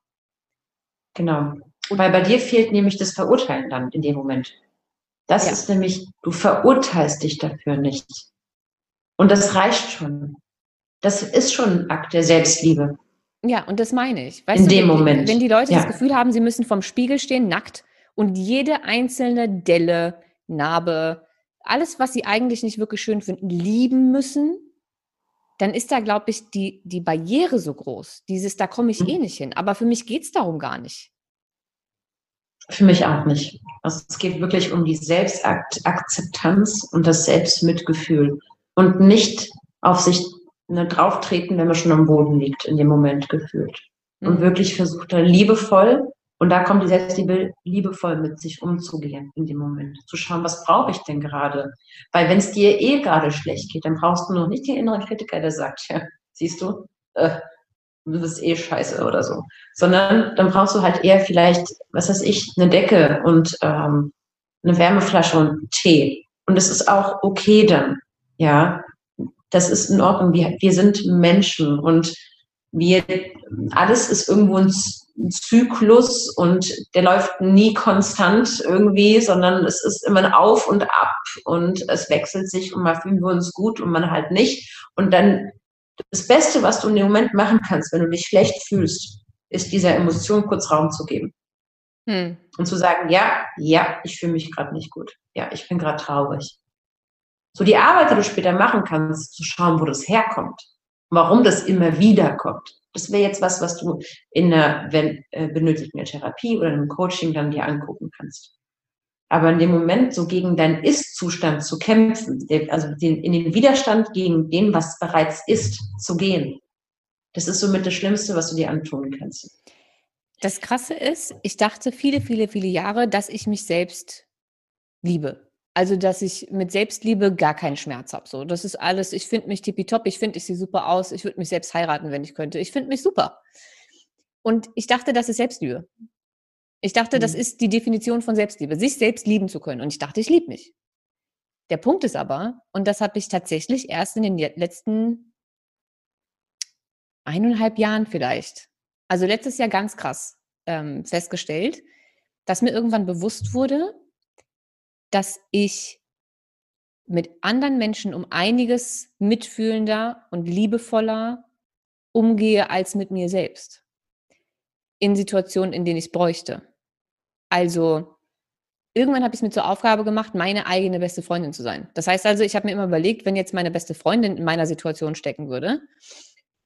Genau. Weil bei dir fehlt nämlich das Verurteilen dann in dem Moment. Das ja. ist nämlich, du verurteilst dich dafür nicht. Und das reicht schon. Das ist schon ein Akt der Selbstliebe. Ja, und das meine ich. Weißt in du, dem Moment. Wenn die Leute ja. das Gefühl haben, sie müssen vorm Spiegel stehen, nackt, und jede einzelne Delle, Narbe, alles, was sie eigentlich nicht wirklich schön finden, lieben müssen, dann ist da, glaube ich, die, die Barriere so groß. Dieses, da komme ich mhm. eh nicht hin. Aber für mich geht es darum gar nicht. Für mich auch nicht. Also es geht wirklich um die Selbstakzeptanz und das Selbstmitgefühl und nicht auf sich ne, drauftreten, wenn man schon am Boden liegt, in dem Moment gefühlt. Und mhm. wirklich versucht er liebevoll, und da kommt die Selbstliebe, liebevoll mit sich umzugehen in dem Moment. Zu schauen, was brauche ich denn gerade? Weil wenn es dir eh gerade schlecht geht, dann brauchst du noch nicht den inneren Kritiker, der sagt, ja, siehst du, äh, du bist eh scheiße oder so. Sondern dann brauchst du halt eher vielleicht, was weiß ich, eine Decke und ähm, eine Wärmeflasche und Tee. Und es ist auch okay dann, ja. Das ist in Ordnung. Wir, wir sind Menschen und wir, alles ist irgendwo ein Zyklus und der läuft nie konstant irgendwie, sondern es ist immer ein Auf und Ab und es wechselt sich und mal fühlen wir uns gut und man halt nicht. Und dann das Beste, was du in dem Moment machen kannst, wenn du dich schlecht fühlst, ist dieser Emotion kurz Raum zu geben. Hm. Und zu sagen, ja, ja, ich fühle mich gerade nicht gut. Ja, ich bin gerade traurig. So die Arbeit, die du später machen kannst, zu schauen, wo das herkommt. Warum das immer wieder kommt. Das wäre jetzt was, was du in einer wenn, äh, benötigten Therapie oder einem Coaching dann dir angucken kannst. Aber in dem Moment so gegen deinen Ist-Zustand zu kämpfen, also den, in den Widerstand gegen den, was bereits ist, zu gehen, das ist somit das Schlimmste, was du dir antun kannst. Das Krasse ist, ich dachte viele, viele, viele Jahre, dass ich mich selbst liebe. Also, dass ich mit Selbstliebe gar keinen Schmerz habe. So, das ist alles, ich finde mich tippitopp, ich finde, ich sehe super aus, ich würde mich selbst heiraten, wenn ich könnte. Ich finde mich super. Und ich dachte, das ist Selbstliebe. Ich dachte, mhm. das ist die Definition von Selbstliebe, sich selbst lieben zu können. Und ich dachte, ich liebe mich. Der Punkt ist aber, und das habe ich tatsächlich erst in den letzten eineinhalb Jahren vielleicht, also letztes Jahr ganz krass ähm, festgestellt, dass mir irgendwann bewusst wurde, dass ich mit anderen Menschen um einiges mitfühlender und liebevoller umgehe als mit mir selbst in Situationen, in denen ich es bräuchte. Also irgendwann habe ich es mir zur Aufgabe gemacht, meine eigene beste Freundin zu sein. Das heißt also, ich habe mir immer überlegt, wenn jetzt meine beste Freundin in meiner Situation stecken würde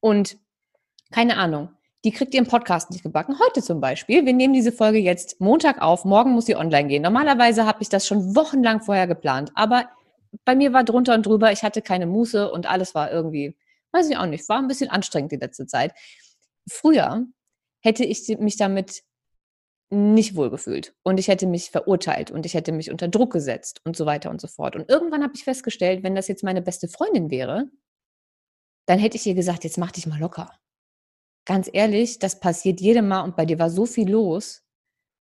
und keine Ahnung, die kriegt ihren Podcast nicht gebacken. Heute zum Beispiel. Wir nehmen diese Folge jetzt Montag auf. Morgen muss sie online gehen. Normalerweise habe ich das schon wochenlang vorher geplant. Aber bei mir war drunter und drüber. Ich hatte keine Muße und alles war irgendwie, weiß ich auch nicht, war ein bisschen anstrengend die letzte Zeit. Früher hätte ich mich damit nicht wohlgefühlt und ich hätte mich verurteilt und ich hätte mich unter Druck gesetzt und so weiter und so fort. Und irgendwann habe ich festgestellt, wenn das jetzt meine beste Freundin wäre, dann hätte ich ihr gesagt, jetzt mach dich mal locker. Ganz ehrlich, das passiert jedem Mal und bei dir war so viel los.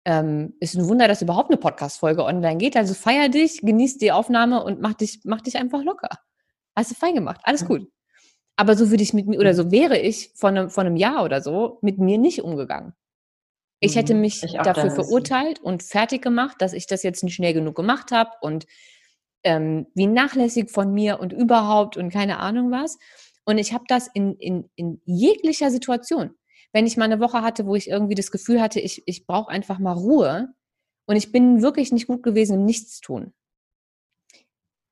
Ähm, ist ein Wunder, dass überhaupt eine Podcast-Folge online geht. Also feier dich, genieß die Aufnahme und mach dich, mach dich einfach locker. Hast du fein gemacht, alles gut. Aber so würde ich mit mir, oder so wäre ich von einem, von einem Jahr oder so mit mir nicht umgegangen. Ich hätte mhm. mich ich dafür verurteilt und fertig gemacht, dass ich das jetzt nicht schnell genug gemacht habe und ähm, wie nachlässig von mir und überhaupt und keine Ahnung was. Und ich habe das in, in, in jeglicher Situation. Wenn ich mal eine Woche hatte, wo ich irgendwie das Gefühl hatte, ich, ich brauche einfach mal Ruhe und ich bin wirklich nicht gut gewesen im Nichtstun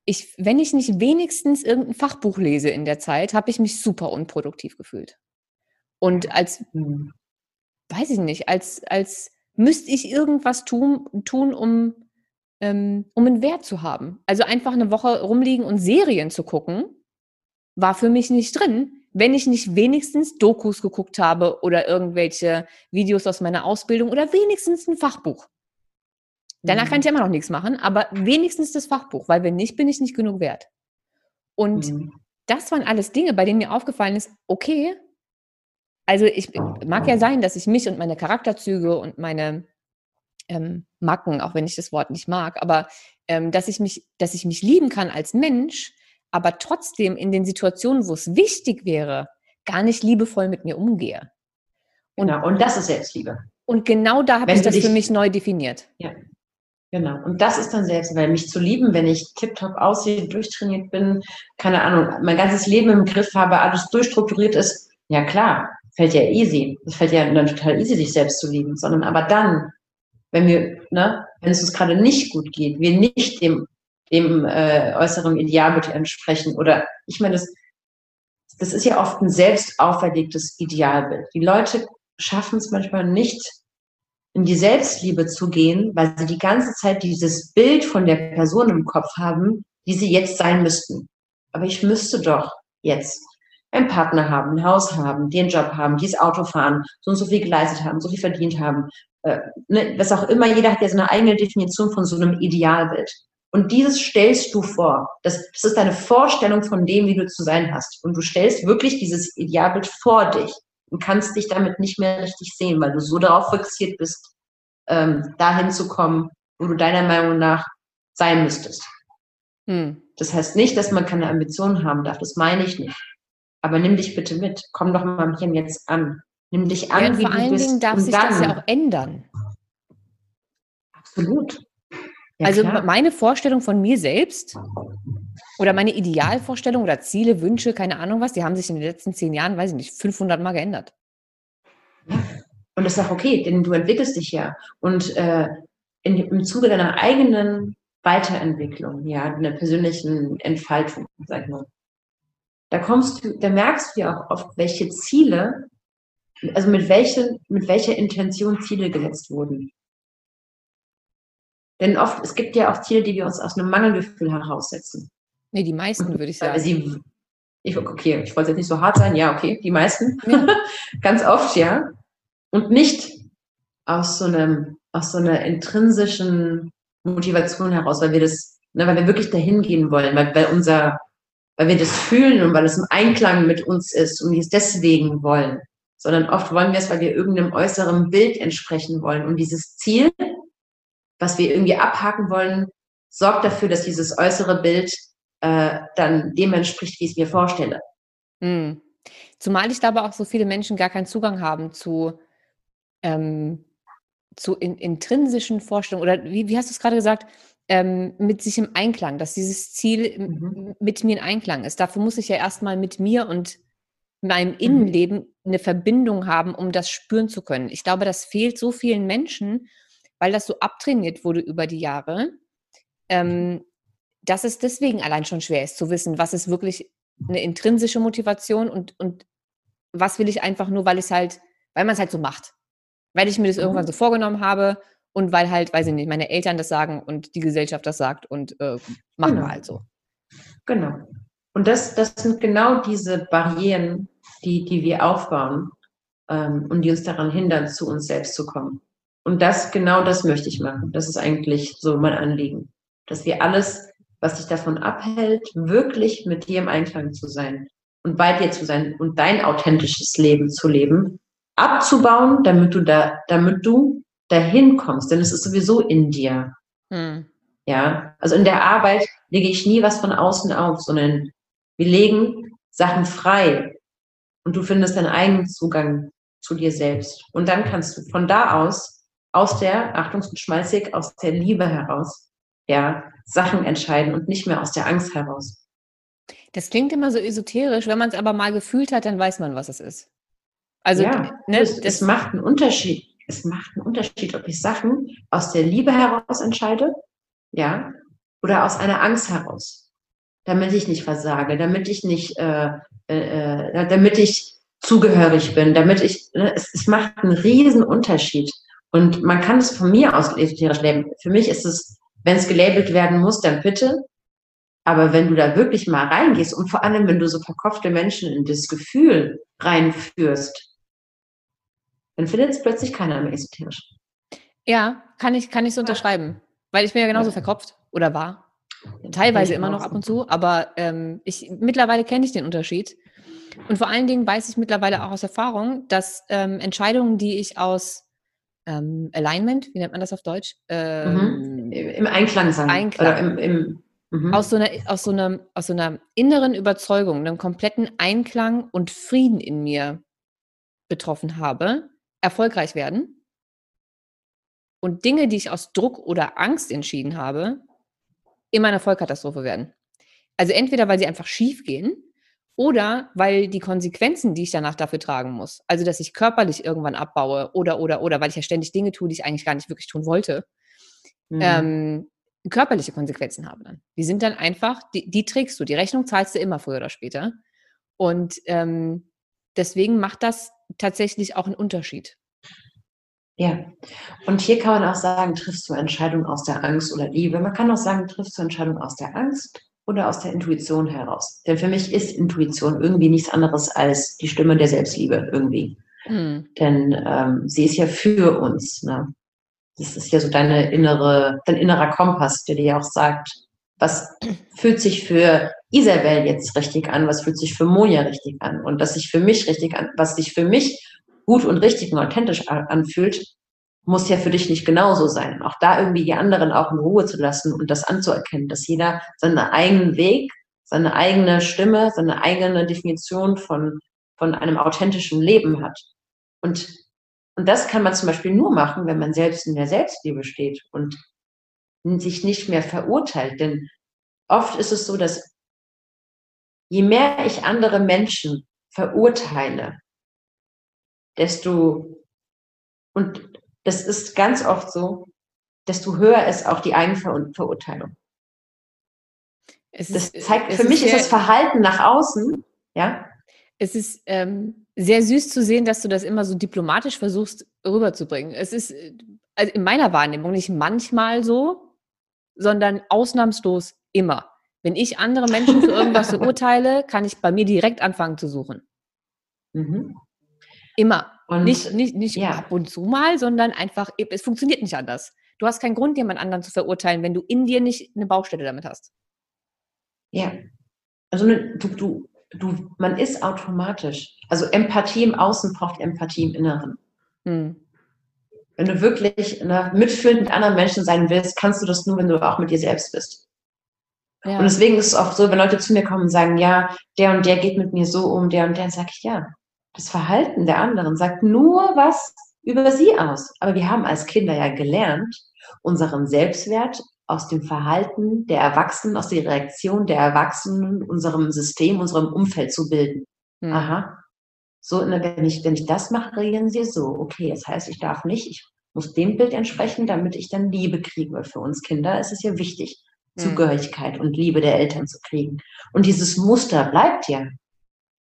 ich, wenn ich nicht wenigstens irgendein Fachbuch lese in der Zeit, habe ich mich super unproduktiv gefühlt. Und als, mhm. weiß ich nicht, als, als müsste ich irgendwas tun, tun um, ähm, um einen Wert zu haben. Also einfach eine Woche rumliegen und Serien zu gucken, war für mich nicht drin, wenn ich nicht wenigstens Dokus geguckt habe oder irgendwelche Videos aus meiner Ausbildung oder wenigstens ein Fachbuch. Danach kann ich mhm. immer noch nichts machen, aber wenigstens das Fachbuch, weil wenn nicht, bin ich nicht genug wert. Und mhm. das waren alles Dinge, bei denen mir aufgefallen ist, okay, also ich mag ja sein, dass ich mich und meine Charakterzüge und meine ähm, Macken, auch wenn ich das Wort nicht mag, aber ähm, dass ich mich, dass ich mich lieben kann als Mensch, aber trotzdem in den Situationen, wo es wichtig wäre, gar nicht liebevoll mit mir umgehe. Und, genau, und das ist Selbstliebe. Und genau da habe ich das dich, für mich neu definiert. Ja, Genau. Und das ist dann selbst, weil mich zu lieben, wenn ich tiptop aussehe, durchtrainiert bin, keine Ahnung, mein ganzes Leben im Griff habe, alles durchstrukturiert ist, ja klar, fällt ja easy. Es fällt ja dann total easy, sich selbst zu lieben. Sondern aber dann, wenn wir, ne, wenn es uns gerade nicht gut geht, wir nicht dem, dem äh, äußeren Idealbild entsprechen oder ich meine, das, das ist ja oft ein selbst auferlegtes Idealbild. Die Leute schaffen es manchmal nicht, in die Selbstliebe zu gehen, weil sie die ganze Zeit dieses Bild von der Person im Kopf haben, die sie jetzt sein müssten. Aber ich müsste doch jetzt einen Partner haben, ein Haus haben, den Job haben, dieses Auto fahren, so und so viel geleistet haben, so viel verdient haben, äh, ne, was auch immer. Jeder hat ja seine eigene Definition von so einem Idealbild. Und dieses stellst du vor. Das, das ist deine Vorstellung von dem, wie du zu sein hast. Und du stellst wirklich dieses Idealbild vor dich und kannst dich damit nicht mehr richtig sehen, weil du so darauf fixiert bist, ähm, dahin zu kommen, wo du deiner Meinung nach sein müsstest. Hm. Das heißt nicht, dass man keine Ambitionen haben darf, das meine ich nicht. Aber nimm dich bitte mit. Komm doch mal hier jetzt an. Nimm dich an, ja, wie vor du allen bist. Dingen darf sich dann, das ja auch ändern. Absolut. Ja, also klar. meine Vorstellung von mir selbst oder meine Idealvorstellung oder Ziele, Wünsche, keine Ahnung was, die haben sich in den letzten zehn Jahren, weiß ich nicht, 500 Mal geändert. Ja. Und das ist auch okay, denn du entwickelst dich ja. Und äh, in, im Zuge deiner eigenen Weiterentwicklung, ja, einer persönlichen Entfaltung, sag ich mal, da kommst du, da merkst du ja auch oft, welche Ziele, also mit, welchen, mit welcher Intention Ziele gesetzt wurden. Denn oft, es gibt ja auch Ziele, die wir uns aus einem Mangelgefühl heraussetzen. Nee, die meisten würde ich sagen. Sie, ich, okay, ich wollte jetzt nicht so hart sein. Ja, okay, die meisten. Ja. Ganz oft, ja. Und nicht aus so einem, aus so einer intrinsischen Motivation heraus, weil wir das, ne, weil wir wirklich dahin gehen wollen, weil, weil unser, weil wir das fühlen und weil es im Einklang mit uns ist und wir es deswegen wollen, sondern oft wollen wir es, weil wir irgendeinem äußeren Bild entsprechen wollen. Und dieses Ziel, was wir irgendwie abhaken wollen, sorgt dafür, dass dieses äußere Bild äh, dann dem entspricht, wie ich es mir vorstelle. Mhm. Zumal ich glaube auch so viele Menschen gar keinen Zugang haben zu ähm, zu in, intrinsischen Vorstellungen oder wie, wie hast du es gerade gesagt, ähm, mit sich im Einklang, dass dieses Ziel mhm. mit mir in Einklang ist. Dafür muss ich ja erstmal mit mir und meinem mhm. Innenleben eine Verbindung haben, um das spüren zu können. Ich glaube, das fehlt so vielen Menschen, weil das so abtrainiert wurde über die Jahre, ähm, dass es deswegen allein schon schwer ist zu wissen, was ist wirklich eine intrinsische Motivation und, und was will ich einfach nur, weil es halt, weil man es halt so macht weil ich mir das irgendwann mhm. so vorgenommen habe und weil halt, weiß ich nicht, meine Eltern das sagen und die Gesellschaft das sagt und äh, machen genau. wir halt so. Genau. Und das, das sind genau diese Barrieren, die, die wir aufbauen ähm, und die uns daran hindern, zu uns selbst zu kommen. Und das, genau das möchte ich machen. Das ist eigentlich so mein Anliegen. Dass wir alles, was dich davon abhält, wirklich mit dir im Einklang zu sein und bei dir zu sein und dein authentisches Leben zu leben, abzubauen, damit du da, damit du dahin kommst, denn es ist sowieso in dir. Hm. Ja, also in der Arbeit lege ich nie was von außen auf, sondern wir legen Sachen frei und du findest deinen eigenen Zugang zu dir selbst. Und dann kannst du von da aus, aus der, Achtung, schmalzig, aus der Liebe heraus, ja, Sachen entscheiden und nicht mehr aus der Angst heraus. Das klingt immer so esoterisch, wenn man es aber mal gefühlt hat, dann weiß man, was es ist. Also ja, ne, es, es macht einen Unterschied. Es macht einen Unterschied, ob ich Sachen aus der Liebe heraus entscheide, ja, oder aus einer Angst heraus, damit ich nicht versage, damit ich nicht, äh, äh, äh damit ich zugehörig bin, damit ich, ne, es, es macht einen riesen Unterschied. Und man kann es von mir aus esoterisch leben. Für mich ist es, wenn es gelabelt werden muss, dann bitte. Aber wenn du da wirklich mal reingehst und vor allem, wenn du so verkopfte Menschen in das Gefühl reinführst, dann findet es plötzlich keiner mehr esoterisch. Ja, kann ich, kann ich so unterschreiben. Weil ich bin ja genauso ja. verkopft oder war. Teilweise immer noch ab und zu, aber ähm, ich, mittlerweile kenne ich den Unterschied. Und vor allen Dingen weiß ich mittlerweile auch aus Erfahrung, dass ähm, Entscheidungen, die ich aus ähm, Alignment, wie nennt man das auf Deutsch? Mhm. Im Einklang sein. Einklang. Im, im, mhm. aus, so einer, aus, so einer, aus so einer inneren Überzeugung, einem kompletten Einklang und Frieden in mir betroffen habe, erfolgreich werden und Dinge, die ich aus Druck oder Angst entschieden habe, immer eine Vollkatastrophe werden. Also entweder, weil sie einfach schief gehen oder weil die Konsequenzen, die ich danach dafür tragen muss, also dass ich körperlich irgendwann abbaue oder, oder, oder, weil ich ja ständig Dinge tue, die ich eigentlich gar nicht wirklich tun wollte, mhm. ähm, körperliche Konsequenzen habe dann. Die sind dann einfach, die, die, trägst du, die Rechnung zahlst du immer früher oder später. Und ähm, deswegen macht das tatsächlich auch einen Unterschied. Ja, und hier kann man auch sagen, triffst du Entscheidungen aus der Angst oder Liebe. Man kann auch sagen, triffst du Entscheidungen aus der Angst oder aus der Intuition heraus. Denn für mich ist Intuition irgendwie nichts anderes als die Stimme der Selbstliebe irgendwie. Mhm. Denn ähm, sie ist ja für uns. Ne? Das ist ja so deine innere, dein innerer Kompass, der dir ja auch sagt, was fühlt sich für Isabel jetzt richtig an, was fühlt sich für Monja richtig an und was sich für mich richtig an, was sich für mich gut und richtig und authentisch anfühlt, muss ja für dich nicht genauso sein. Auch da irgendwie die anderen auch in Ruhe zu lassen und das anzuerkennen, dass jeder seinen eigenen Weg, seine eigene Stimme, seine eigene Definition von, von einem authentischen Leben hat. Und, und das kann man zum Beispiel nur machen, wenn man selbst in der Selbstliebe steht und sich nicht mehr verurteilt. Denn oft ist es so, dass je mehr ich andere Menschen verurteile, desto, und das ist ganz oft so, desto höher ist auch die Eigenverurteilung. das zeigt, für mich ist das Verhalten nach außen, ja. Es ist ähm, sehr süß zu sehen, dass du das immer so diplomatisch versuchst rüberzubringen. Es ist also in meiner Wahrnehmung nicht manchmal so, sondern ausnahmslos immer. Wenn ich andere Menschen für irgendwas verurteile, kann ich bei mir direkt anfangen zu suchen. Mhm. Immer. Und nicht nicht, nicht ja. ab und zu mal, sondern einfach, es funktioniert nicht anders. Du hast keinen Grund, jemand anderen zu verurteilen, wenn du in dir nicht eine Baustelle damit hast. Ja. Also ne, du, du, du, man ist automatisch. Also Empathie im Außen braucht Empathie im Inneren. Hm. Wenn du wirklich ne, mitfühlend mit anderen Menschen sein willst, kannst du das nur, wenn du auch mit dir selbst bist. Ja. Und deswegen ist es oft so, wenn Leute zu mir kommen und sagen, ja, der und der geht mit mir so um, der und der, sage ich, ja, das Verhalten der anderen sagt nur was über sie aus. Aber wir haben als Kinder ja gelernt, unseren Selbstwert aus dem Verhalten der Erwachsenen, aus der Reaktion der Erwachsenen, unserem System, unserem Umfeld zu bilden. Mhm. Aha. So, wenn ich, wenn ich das mache, reagieren sie so. Okay, das heißt, ich darf nicht, ich muss dem Bild entsprechen, damit ich dann Liebe kriege. Weil für uns Kinder ist es ja wichtig, mhm. Zugehörigkeit und Liebe der Eltern zu kriegen. Und dieses Muster bleibt ja.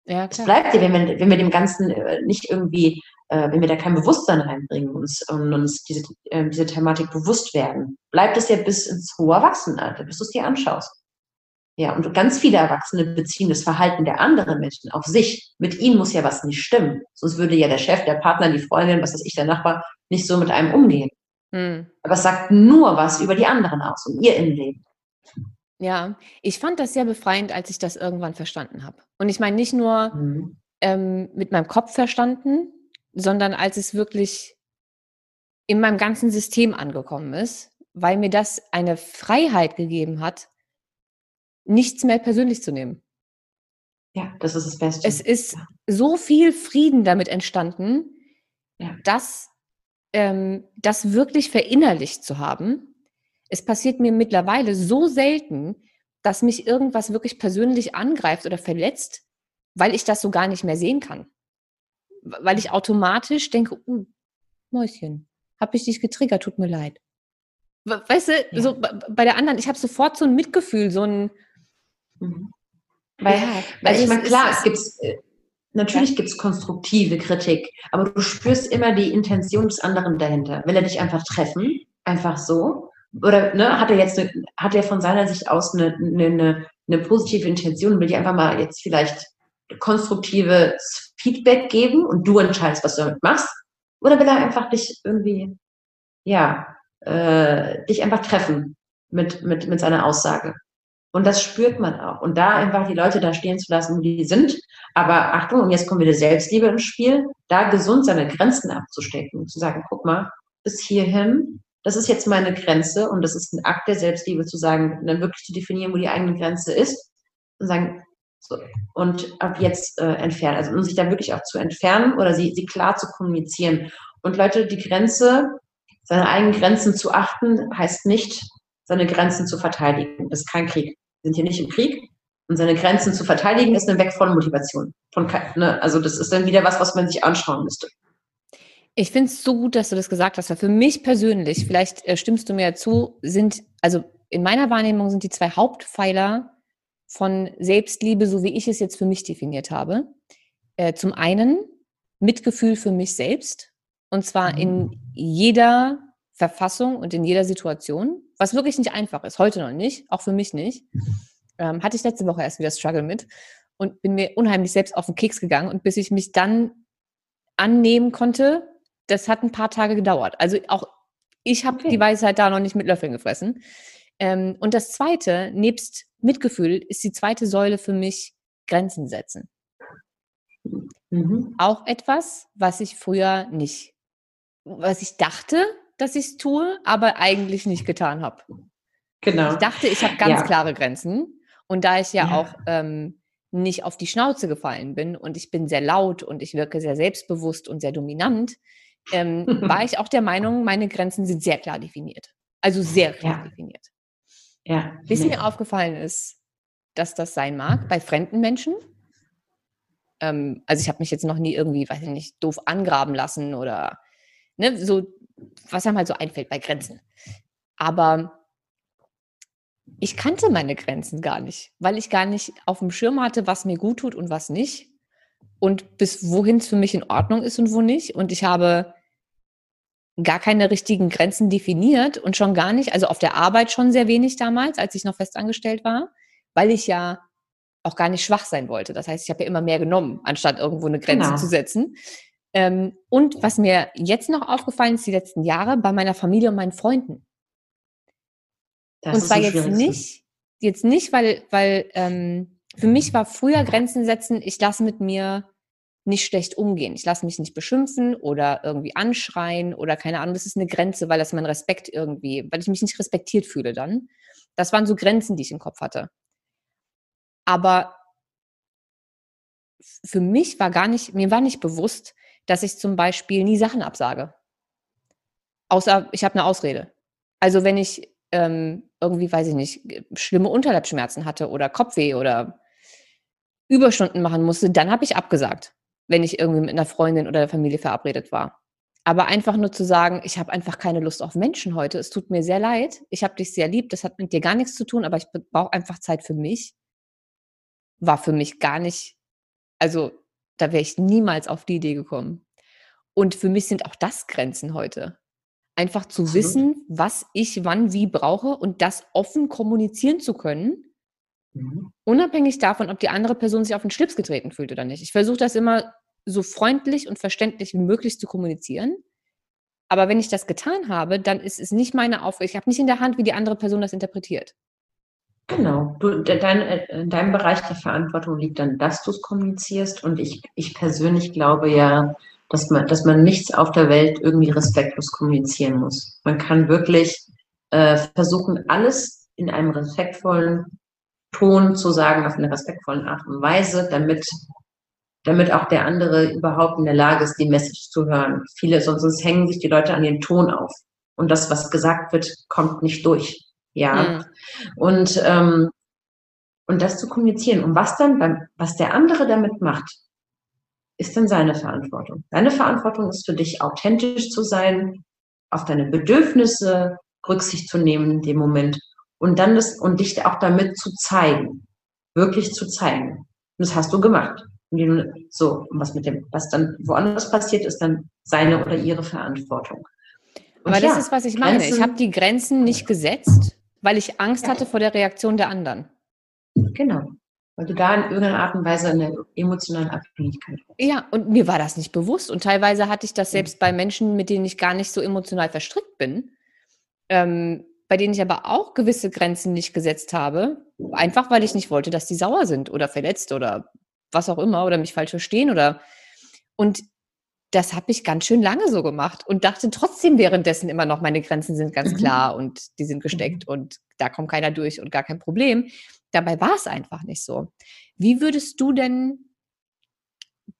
Ja, Es bleibt ja, wenn wir, wenn wir dem Ganzen äh, nicht irgendwie, äh, wenn wir da kein Bewusstsein reinbringen uns, und uns diese, äh, diese Thematik bewusst werden, bleibt es ja bis ins hohe Erwachsenenalter, bis du es dir anschaust. Ja, und ganz viele Erwachsene beziehen das Verhalten der anderen Menschen auf sich. Mit ihnen muss ja was nicht stimmen. Sonst würde ja der Chef, der Partner, die Freundin, was weiß ich, der Nachbar, nicht so mit einem umgehen. Hm. Aber es sagt nur was über die anderen aus und ihr Innenleben. Ja, ich fand das sehr befreiend, als ich das irgendwann verstanden habe. Und ich meine nicht nur mhm. ähm, mit meinem Kopf verstanden, sondern als es wirklich in meinem ganzen System angekommen ist, weil mir das eine Freiheit gegeben hat, nichts mehr persönlich zu nehmen. Ja, das ist das Beste. Es ist so viel Frieden damit entstanden, ja. dass ähm, das wirklich verinnerlicht zu haben es passiert mir mittlerweile so selten, dass mich irgendwas wirklich persönlich angreift oder verletzt, weil ich das so gar nicht mehr sehen kann. Weil ich automatisch denke, uh, Mäuschen, hab ich dich getriggert, tut mir leid. Weißt du, ja. so bei der anderen, ich habe sofort so ein Mitgefühl, so ein. Mhm. Weil, ja, weil also ich meine, klar, es gibt äh, natürlich ja. gibt es konstruktive Kritik, aber du spürst immer die Intention des anderen dahinter. Will er dich einfach treffen, einfach so, oder ne, hat er jetzt eine, hat er von seiner Sicht aus eine, eine, eine positive Intention, will ich einfach mal jetzt vielleicht konstruktives Feedback geben und du entscheidest, was du damit machst? Oder will er einfach dich irgendwie, ja, äh, dich einfach treffen mit, mit, mit seiner Aussage? Und das spürt man auch. Und da einfach die Leute da stehen zu lassen, wo die sind. Aber Achtung, und jetzt kommt wieder Selbstliebe ins Spiel, da gesund seine Grenzen abzustecken und zu sagen, guck mal, bis hierhin das ist jetzt meine Grenze und das ist ein Akt der Selbstliebe zu sagen, dann wirklich zu definieren, wo die eigene Grenze ist und sagen, so, und ab jetzt äh, entfernen. Also um sich da wirklich auch zu entfernen oder sie, sie klar zu kommunizieren. Und Leute, die Grenze, seine eigenen Grenzen zu achten, heißt nicht, seine Grenzen zu verteidigen. Das ist kein Krieg. Wir sind hier nicht im Krieg. Und seine Grenzen zu verteidigen, ist eine Weg von Motivation. Von, ne? Also das ist dann wieder was, was man sich anschauen müsste. Ich finde es so gut, dass du das gesagt hast, weil für mich persönlich, vielleicht äh, stimmst du mir zu, sind, also in meiner Wahrnehmung sind die zwei Hauptpfeiler von Selbstliebe, so wie ich es jetzt für mich definiert habe. Äh, zum einen Mitgefühl für mich selbst Und zwar in jeder Verfassung und in jeder Situation, was wirklich nicht einfach ist. Heute noch nicht, auch für mich nicht. Ähm, hatte ich letzte Woche erst wieder Struggle mit und bin mir unheimlich selbst auf den Keks gegangen. Und bis ich mich dann annehmen konnte, das hat ein paar Tage gedauert. Also auch ich habe okay. die Weisheit da noch nicht mit Löffeln gefressen. Ähm, und das Zweite, nebst Mitgefühl, ist die zweite Säule für mich Grenzen setzen. Mhm. Auch etwas, was ich früher nicht, was ich dachte, dass ich es tue, aber eigentlich nicht getan habe. Genau. Ich dachte, ich habe ganz ja. klare Grenzen. Und da ich ja, ja. auch ähm, nicht auf die Schnauze gefallen bin und ich bin sehr laut und ich wirke sehr selbstbewusst und sehr dominant, ähm, war ich auch der Meinung, meine Grenzen sind sehr klar definiert. Also sehr klar ja. definiert. Ja. Bis nee. mir aufgefallen ist, dass das sein mag bei fremden Menschen. Ähm, also ich habe mich jetzt noch nie irgendwie, weiß ich nicht, doof angraben lassen oder ne, so, was einem halt so einfällt bei Grenzen. Aber ich kannte meine Grenzen gar nicht, weil ich gar nicht auf dem Schirm hatte, was mir gut tut und was nicht. Und bis wohin es für mich in Ordnung ist und wo nicht. Und ich habe gar keine richtigen Grenzen definiert und schon gar nicht, also auf der Arbeit schon sehr wenig damals, als ich noch festangestellt war, weil ich ja auch gar nicht schwach sein wollte. Das heißt, ich habe ja immer mehr genommen, anstatt irgendwo eine Grenze genau. zu setzen. Ähm, und was mir jetzt noch aufgefallen ist, die letzten Jahre, bei meiner Familie und meinen Freunden. Das und zwar jetzt nicht, jetzt nicht, weil, weil ähm, für mich war früher Grenzen setzen, ich lasse mit mir nicht schlecht umgehen. Ich lasse mich nicht beschimpfen oder irgendwie anschreien oder keine Ahnung. Das ist eine Grenze, weil das mein Respekt irgendwie, weil ich mich nicht respektiert fühle dann. Das waren so Grenzen, die ich im Kopf hatte. Aber für mich war gar nicht, mir war nicht bewusst, dass ich zum Beispiel nie Sachen absage. Außer ich habe eine Ausrede. Also wenn ich ähm, irgendwie, weiß ich nicht, schlimme Unterleibsschmerzen hatte oder Kopfweh oder Überstunden machen musste, dann habe ich abgesagt wenn ich irgendwie mit einer Freundin oder der Familie verabredet war. Aber einfach nur zu sagen, ich habe einfach keine Lust auf Menschen heute, es tut mir sehr leid, ich habe dich sehr lieb, das hat mit dir gar nichts zu tun, aber ich brauche einfach Zeit für mich, war für mich gar nicht, also da wäre ich niemals auf die Idee gekommen. Und für mich sind auch das Grenzen heute. Einfach zu Absolut. wissen, was ich wann wie brauche und das offen kommunizieren zu können, Mhm. Unabhängig davon, ob die andere Person sich auf den Schlips getreten fühlt oder nicht. Ich versuche das immer so freundlich und verständlich wie möglich zu kommunizieren. Aber wenn ich das getan habe, dann ist es nicht meine Aufgabe. Ich habe nicht in der Hand, wie die andere Person das interpretiert. Genau. Du, dein, äh, dein Bereich der Verantwortung liegt dann, dass du es kommunizierst. Und ich, ich persönlich glaube ja, dass man, dass man nichts auf der Welt irgendwie respektlos kommunizieren muss. Man kann wirklich äh, versuchen, alles in einem respektvollen Ton zu sagen, auf eine respektvolle Art und Weise, damit, damit auch der andere überhaupt in der Lage ist, die Message zu hören. Viele, sonst, sonst hängen sich die Leute an den Ton auf. Und das, was gesagt wird, kommt nicht durch. Ja. Mhm. Und, ähm, und das zu kommunizieren. Und was dann beim, was der andere damit macht, ist dann seine Verantwortung. Deine Verantwortung ist für dich, authentisch zu sein, auf deine Bedürfnisse Rücksicht zu nehmen in dem Moment und dann das, und dich auch damit zu zeigen, wirklich zu zeigen. Und das hast du gemacht. Und so, was mit dem, was dann woanders passiert, ist dann seine oder ihre Verantwortung. Und Aber ja, das ist, was ich meine. Grenzen, ich habe die Grenzen nicht gesetzt, weil ich Angst hatte vor der Reaktion der anderen. Genau. Weil du da in irgendeiner Art und Weise eine emotionale Abhängigkeit hast. Ja, und mir war das nicht bewusst. Und teilweise hatte ich das selbst bei Menschen, mit denen ich gar nicht so emotional verstrickt bin. Ähm, bei denen ich aber auch gewisse Grenzen nicht gesetzt habe, einfach weil ich nicht wollte, dass die sauer sind oder verletzt oder was auch immer oder mich falsch verstehen oder und das habe ich ganz schön lange so gemacht und dachte trotzdem währenddessen immer noch, meine Grenzen sind ganz mhm. klar und die sind gesteckt mhm. und da kommt keiner durch und gar kein Problem. Dabei war es einfach nicht so. Wie würdest du denn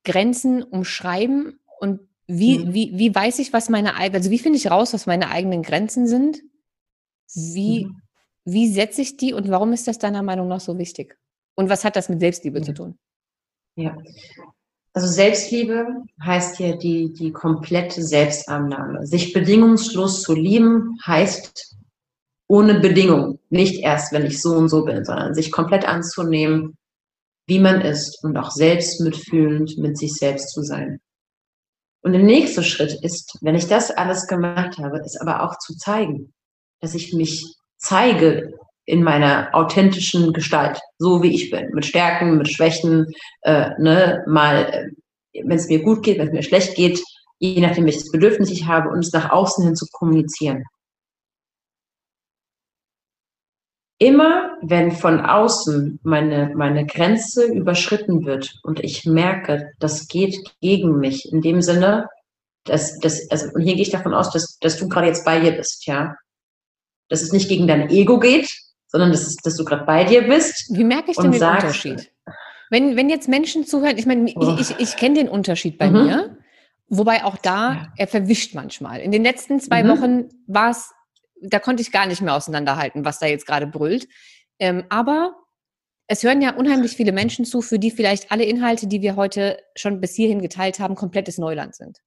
Grenzen umschreiben und wie, mhm. wie, wie weiß ich, was meine, also wie finde ich raus, was meine eigenen Grenzen sind? Wie, mhm. wie setze ich die und warum ist das deiner Meinung nach so wichtig? Und was hat das mit Selbstliebe ja. zu tun? Ja, also Selbstliebe heißt ja die, die komplette Selbstannahme. Sich bedingungslos zu lieben heißt ohne Bedingung, nicht erst, wenn ich so und so bin, sondern sich komplett anzunehmen, wie man ist und auch selbst mitfühlend mit sich selbst zu sein. Und der nächste Schritt ist, wenn ich das alles gemacht habe, ist aber auch zu zeigen, dass ich mich zeige in meiner authentischen Gestalt, so wie ich bin, mit Stärken, mit Schwächen, äh, ne, mal, äh, wenn es mir gut geht, wenn es mir schlecht geht, je nachdem, welches Bedürfnis ich habe, und es nach außen hin zu kommunizieren. Immer wenn von außen meine, meine Grenze überschritten wird und ich merke, das geht gegen mich, in dem Sinne, dass, dass also, und hier gehe ich davon aus, dass, dass du gerade jetzt bei dir bist, ja. Dass es nicht gegen dein Ego geht, sondern dass, dass du gerade bei dir bist. Wie merke ich denn den sagst, Unterschied? Wenn, wenn jetzt Menschen zuhören, ich meine, oh. ich, ich, ich kenne den Unterschied bei mhm. mir, wobei auch da, ja. er verwischt manchmal. In den letzten zwei mhm. Wochen war es da konnte ich gar nicht mehr auseinanderhalten, was da jetzt gerade brüllt. Ähm, aber es hören ja unheimlich viele Menschen zu, für die vielleicht alle Inhalte, die wir heute schon bis hierhin geteilt haben, komplettes Neuland sind.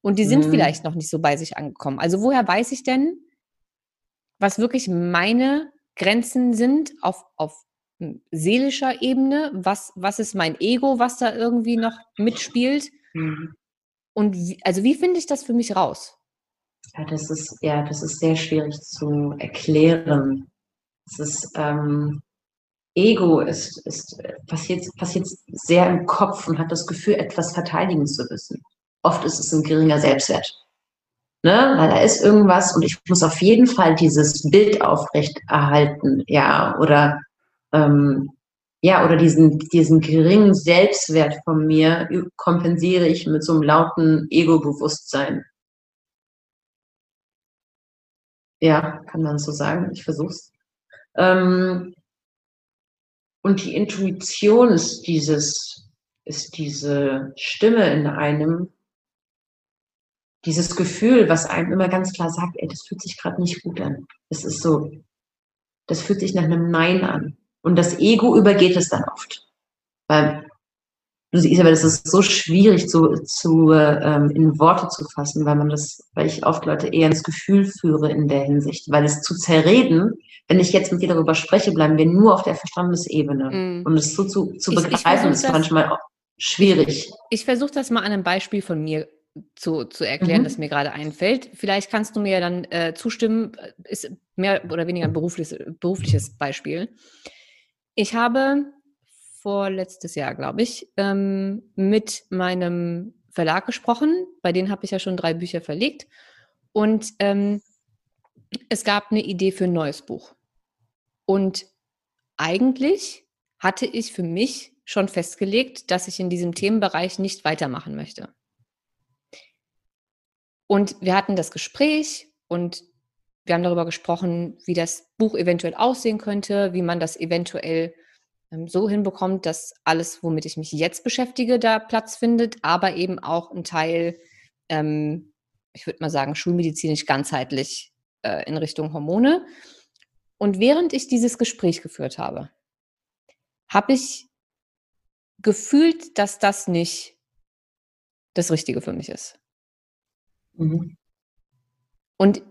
Und die sind mhm. vielleicht noch nicht so bei sich angekommen. Also woher weiß ich denn, was wirklich meine Grenzen sind auf, auf hm, seelischer Ebene? Was, was ist mein Ego, was da irgendwie noch mitspielt? Mhm. Und wie, also wie finde ich das für mich raus? Ja, das ist, ja, das ist sehr schwierig zu erklären. Es ist, ähm, Ego ist, ist passiert, passiert sehr im Kopf und hat das Gefühl, etwas verteidigen zu müssen. Oft ist es ein geringer Selbstwert. Ne? Weil da ist irgendwas und ich muss auf jeden Fall dieses Bild aufrecht erhalten, ja, oder ähm, ja, oder diesen, diesen geringen Selbstwert von mir kompensiere ich mit so einem lauten Ego-Bewusstsein. Ja, kann man so sagen. Ich versuch's. Ähm, und die Intuition ist dieses, ist diese Stimme in einem, dieses Gefühl, was einem immer ganz klar sagt, ey, das fühlt sich gerade nicht gut an. Das ist so, das fühlt sich nach einem Nein an. Und das Ego übergeht es dann oft. Weil du siehst aber, das ist so schwierig zu, zu ähm, in Worte zu fassen, weil man das, weil ich oft Leute eher ins Gefühl führe in der Hinsicht, weil es zu zerreden, wenn ich jetzt mit dir darüber spreche, bleiben wir nur auf der Verstandesebene. Mm. Und es so zu, zu begreifen, ist manchmal auch schwierig. Ich versuche das mal an einem Beispiel von mir zu, zu erklären, mhm. das mir gerade einfällt. Vielleicht kannst du mir dann äh, zustimmen, ist mehr oder weniger ein berufliches, berufliches Beispiel. Ich habe vorletztes Jahr, glaube ich, ähm, mit meinem Verlag gesprochen. Bei denen habe ich ja schon drei Bücher verlegt. Und ähm, es gab eine Idee für ein neues Buch. Und eigentlich hatte ich für mich schon festgelegt, dass ich in diesem Themenbereich nicht weitermachen möchte. Und wir hatten das Gespräch und wir haben darüber gesprochen, wie das Buch eventuell aussehen könnte, wie man das eventuell ähm, so hinbekommt, dass alles, womit ich mich jetzt beschäftige, da Platz findet, aber eben auch ein Teil, ähm, ich würde mal sagen, schulmedizinisch ganzheitlich äh, in Richtung Hormone. Und während ich dieses Gespräch geführt habe, habe ich gefühlt, dass das nicht das Richtige für mich ist. Mhm. Und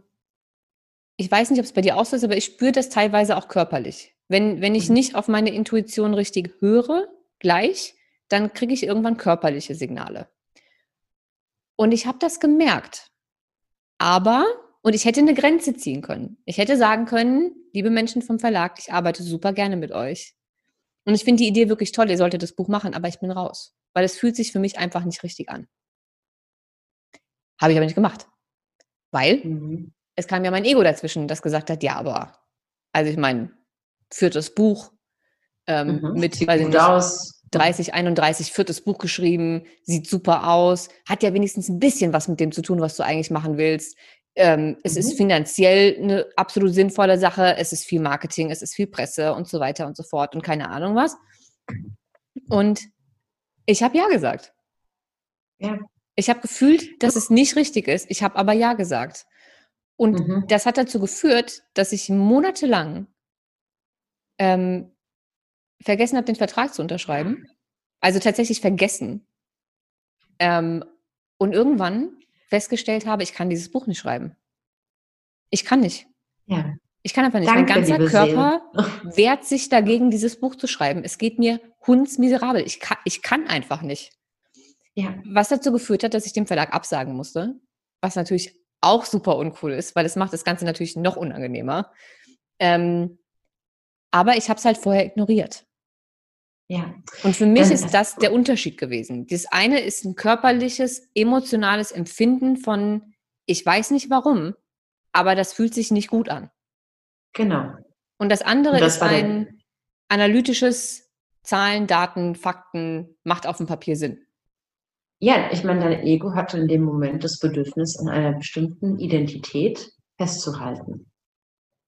ich weiß nicht, ob es bei dir auch so ist, aber ich spüre das teilweise auch körperlich. Wenn, wenn ich mhm. nicht auf meine Intuition richtig höre, gleich, dann kriege ich irgendwann körperliche Signale. Und ich habe das gemerkt. Aber, und ich hätte eine Grenze ziehen können. Ich hätte sagen können, liebe Menschen vom Verlag, ich arbeite super gerne mit euch. Und ich finde die Idee wirklich toll, ihr solltet das Buch machen, aber ich bin raus. Weil es fühlt sich für mich einfach nicht richtig an. Habe ich aber nicht gemacht. Weil mhm. es kam ja mein Ego dazwischen, das gesagt hat, ja, aber, also ich meine, viertes Buch ähm, mhm. mit weiß nicht, aus. 30, 31, viertes Buch geschrieben, sieht super aus, hat ja wenigstens ein bisschen was mit dem zu tun, was du eigentlich machen willst. Ähm, es mhm. ist finanziell eine absolut sinnvolle Sache, es ist viel Marketing, es ist viel Presse und so weiter und so fort und keine Ahnung was. Und ich habe ja gesagt. Ja. Ich habe gefühlt, dass es nicht richtig ist. Ich habe aber ja gesagt. Und mhm. das hat dazu geführt, dass ich monatelang ähm, vergessen habe, den Vertrag zu unterschreiben. Also tatsächlich vergessen. Ähm, und irgendwann festgestellt habe, ich kann dieses Buch nicht schreiben. Ich kann nicht. Ja. Ich kann einfach nicht. Danke, mein ganzer Körper wehrt sich dagegen, dieses Buch zu schreiben. Es geht mir hundsmiserabel. Ich kann, ich kann einfach nicht. Ja. Was dazu geführt hat, dass ich dem Verlag absagen musste, was natürlich auch super uncool ist, weil es macht das Ganze natürlich noch unangenehmer. Ähm, aber ich habe es halt vorher ignoriert. Ja. Und für mich ist das der Unterschied gewesen. Das eine ist ein körperliches, emotionales Empfinden von, ich weiß nicht warum, aber das fühlt sich nicht gut an. Genau. Und das andere Und das ist ein analytisches Zahlen, Daten, Fakten, macht auf dem Papier Sinn. Ja, ich meine, dein Ego hatte in dem Moment das Bedürfnis, an einer bestimmten Identität festzuhalten.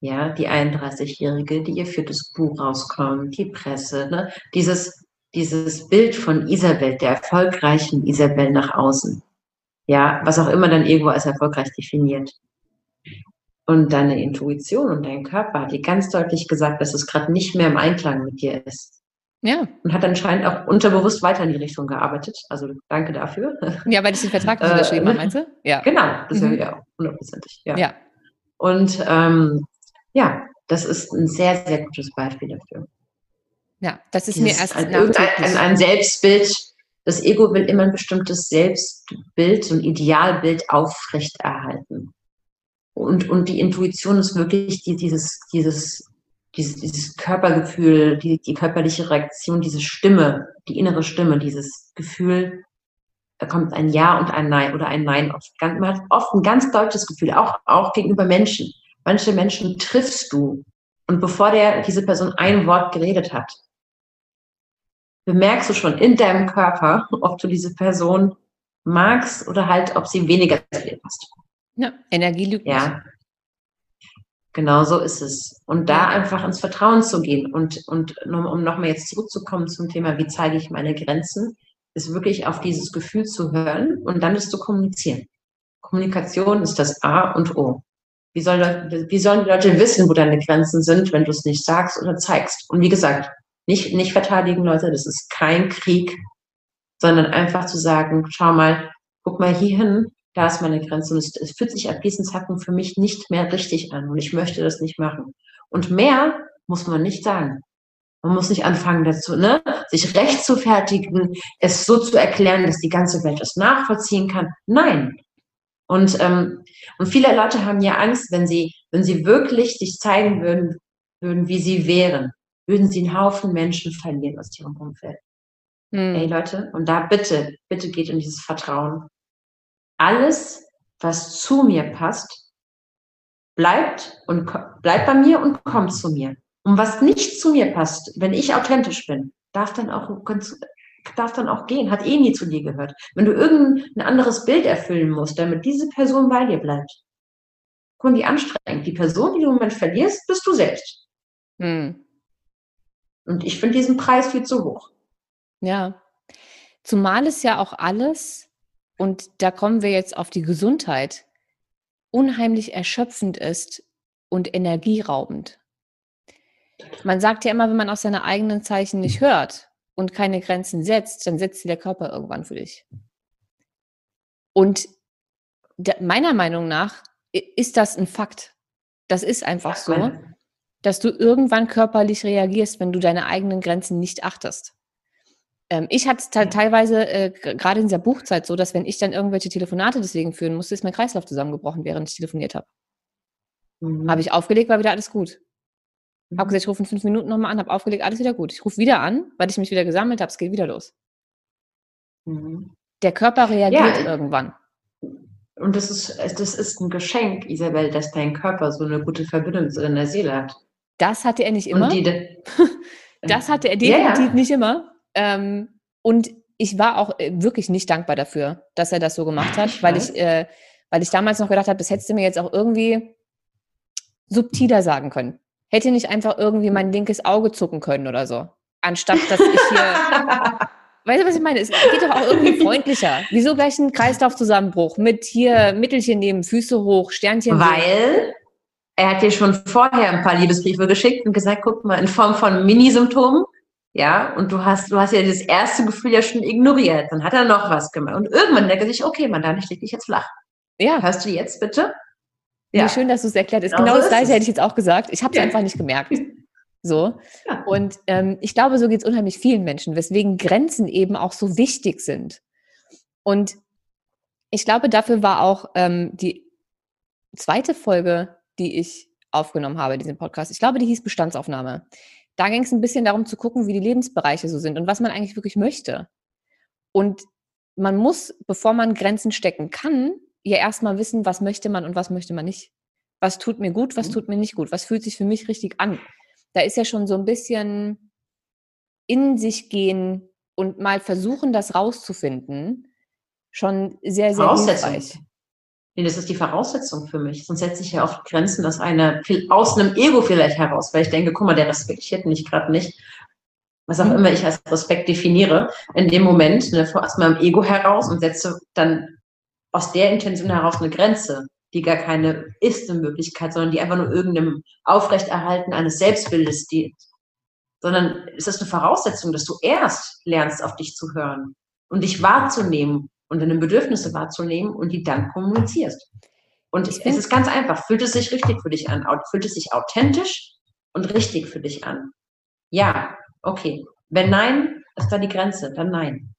Ja, die 31-Jährige, die ihr viertes Buch rauskommt, die Presse, ne? dieses, dieses Bild von Isabel, der erfolgreichen Isabel nach außen. Ja, was auch immer dein Ego als erfolgreich definiert. Und deine Intuition und dein Körper hat dir ganz deutlich gesagt, dass es gerade nicht mehr im Einklang mit dir ist. Ja. Und hat anscheinend auch unterbewusst weiter in die Richtung gearbeitet. Also danke dafür. Ja, weil ich den Vertrag nicht unterschrieben habe, meinst du? Ja. Genau, das mhm. ja hundertprozentig. Ja. ja. Und ähm, ja, das ist ein sehr, sehr gutes Beispiel dafür. Ja, das ist Dieses, mir erst ein, ein, ein Selbstbild. Das Ego will immer ein bestimmtes Selbstbild, so ein Idealbild aufrechterhalten. Und, und die Intuition ist wirklich die, dieses, dieses, dieses, dieses Körpergefühl, die, die körperliche Reaktion, diese Stimme, die innere Stimme, dieses Gefühl, da kommt ein Ja und ein Nein oder ein Nein. Man hat oft ein ganz deutsches Gefühl, auch, auch gegenüber Menschen. Manche Menschen triffst du und bevor der, diese Person ein Wort geredet hat, bemerkst du schon in deinem Körper, ob du diese Person magst oder halt, ob sie weniger zu dir passt. Ja, Energie lügt Ja. Genau so ist es. Und da einfach ins Vertrauen zu gehen und, und um nochmal jetzt zurückzukommen zum Thema, wie zeige ich meine Grenzen, ist wirklich auf dieses Gefühl zu hören und dann es zu kommunizieren. Kommunikation ist das A und O. Wie, soll, wie sollen die Leute wissen, wo deine Grenzen sind, wenn du es nicht sagst oder zeigst? Und wie gesagt, nicht, nicht verteidigen, Leute, das ist kein Krieg, sondern einfach zu sagen, schau mal, guck mal hierhin, da ist meine Grenze und es, es fühlt sich ab diesen Zacken für mich nicht mehr richtig an und ich möchte das nicht machen. Und mehr muss man nicht sagen. Man muss nicht anfangen dazu, ne, sich recht zu fertigen, es so zu erklären, dass die ganze Welt es nachvollziehen kann. Nein. Und, ähm, und viele Leute haben ja Angst, wenn sie, wenn sie wirklich sich zeigen würden, würden, wie sie wären, würden sie einen Haufen Menschen verlieren aus ihrem Umfeld. Hm. Ey Leute, und da bitte, bitte geht in dieses Vertrauen alles, was zu mir passt, bleibt und bleibt bei mir und kommt zu mir. Und was nicht zu mir passt, wenn ich authentisch bin, darf dann auch darf dann auch gehen, hat eh nie zu dir gehört. Wenn du irgendein anderes Bild erfüllen musst, damit diese Person bei dir bleibt, guck mal, wie anstrengend. Die Person, die du im Moment verlierst, bist du selbst. Hm. Und ich finde diesen Preis viel zu hoch. Ja. Zumal es ja auch alles und da kommen wir jetzt auf die Gesundheit, unheimlich erschöpfend ist und energieraubend. Man sagt ja immer, wenn man aus seine eigenen Zeichen nicht hört und keine Grenzen setzt, dann setzt sie der Körper irgendwann für dich. Und meiner Meinung nach ist das ein Fakt. Das ist einfach so, dass du irgendwann körperlich reagierst, wenn du deine eigenen Grenzen nicht achtest. Ähm, ich hatte es teilweise äh, gerade in dieser Buchzeit so, dass wenn ich dann irgendwelche Telefonate deswegen führen musste, ist mein Kreislauf zusammengebrochen, während ich telefoniert habe. Mhm. Habe ich aufgelegt, war wieder alles gut. Mhm. Habe gesagt, ich rufe in fünf Minuten nochmal an, habe aufgelegt, alles wieder gut. Ich rufe wieder an, weil ich mich wieder gesammelt habe, es geht wieder los. Mhm. Der Körper reagiert ja, irgendwann. Und das ist, das ist ein Geschenk, Isabel, dass dein Körper so eine gute Verbindung zu deiner Seele hat. Das hatte er nicht immer. Die, das hatte er definitiv ja. nicht immer. Ähm, und ich war auch äh, wirklich nicht dankbar dafür, dass er das so gemacht hat, weil ich, äh, weil ich damals noch gedacht habe, das hättest du mir jetzt auch irgendwie subtiler sagen können. Hätte nicht einfach irgendwie mein linkes Auge zucken können oder so. Anstatt dass ich hier. weißt du, was ich meine? Es geht doch auch irgendwie freundlicher. Wieso gleich ein Kreislaufzusammenbruch mit hier Mittelchen nehmen, Füße hoch, Sternchen. Weil er hat dir schon vorher ein paar Liebesbriefe geschickt und gesagt, guck mal, in Form von Minisymptomen ja, und du hast, du hast ja das erste Gefühl ja schon ignoriert. Dann hat er noch was gemacht. Und irgendwann denkt er sich, okay, man, dann ich leg dich jetzt flach. Ja. Hörst du jetzt bitte? Ja. Wie schön, dass du es erklärt hast. Genau, genau das gleiche hätte ich jetzt auch gesagt. Ich habe es ja. einfach nicht gemerkt. So. Ja. Und ähm, ich glaube, so geht es unheimlich vielen Menschen, weswegen Grenzen eben auch so wichtig sind. Und ich glaube, dafür war auch ähm, die zweite Folge, die ich aufgenommen habe, diesen Podcast. Ich glaube, die hieß Bestandsaufnahme. Da ging es ein bisschen darum zu gucken, wie die Lebensbereiche so sind und was man eigentlich wirklich möchte. Und man muss, bevor man Grenzen stecken kann, ja erstmal wissen, was möchte man und was möchte man nicht. Was tut mir gut, was mhm. tut mir nicht gut, was fühlt sich für mich richtig an. Da ist ja schon so ein bisschen in sich gehen und mal versuchen, das rauszufinden, schon sehr, sehr hilfreich. Nee, das ist die Voraussetzung für mich. Sonst setze ich ja auf Grenzen, dass eine aus einem Ego vielleicht heraus, weil ich denke, guck mal, der respektiert mich gerade nicht. Was auch immer ich als Respekt definiere, in dem Moment, ne, aus meinem Ego heraus und setze dann aus der Intention heraus eine Grenze, die gar keine ist in Möglichkeit, sondern die einfach nur irgendeinem Aufrechterhalten eines Selbstbildes dient. Sondern es ist eine Voraussetzung, dass du erst lernst, auf dich zu hören und dich wahrzunehmen und deine Bedürfnisse wahrzunehmen und die dann kommunizierst. Und es ist ganz einfach. Fühlt es sich richtig für dich an? Fühlt es sich authentisch und richtig für dich an? Ja, okay. Wenn nein, ist da die Grenze, dann nein.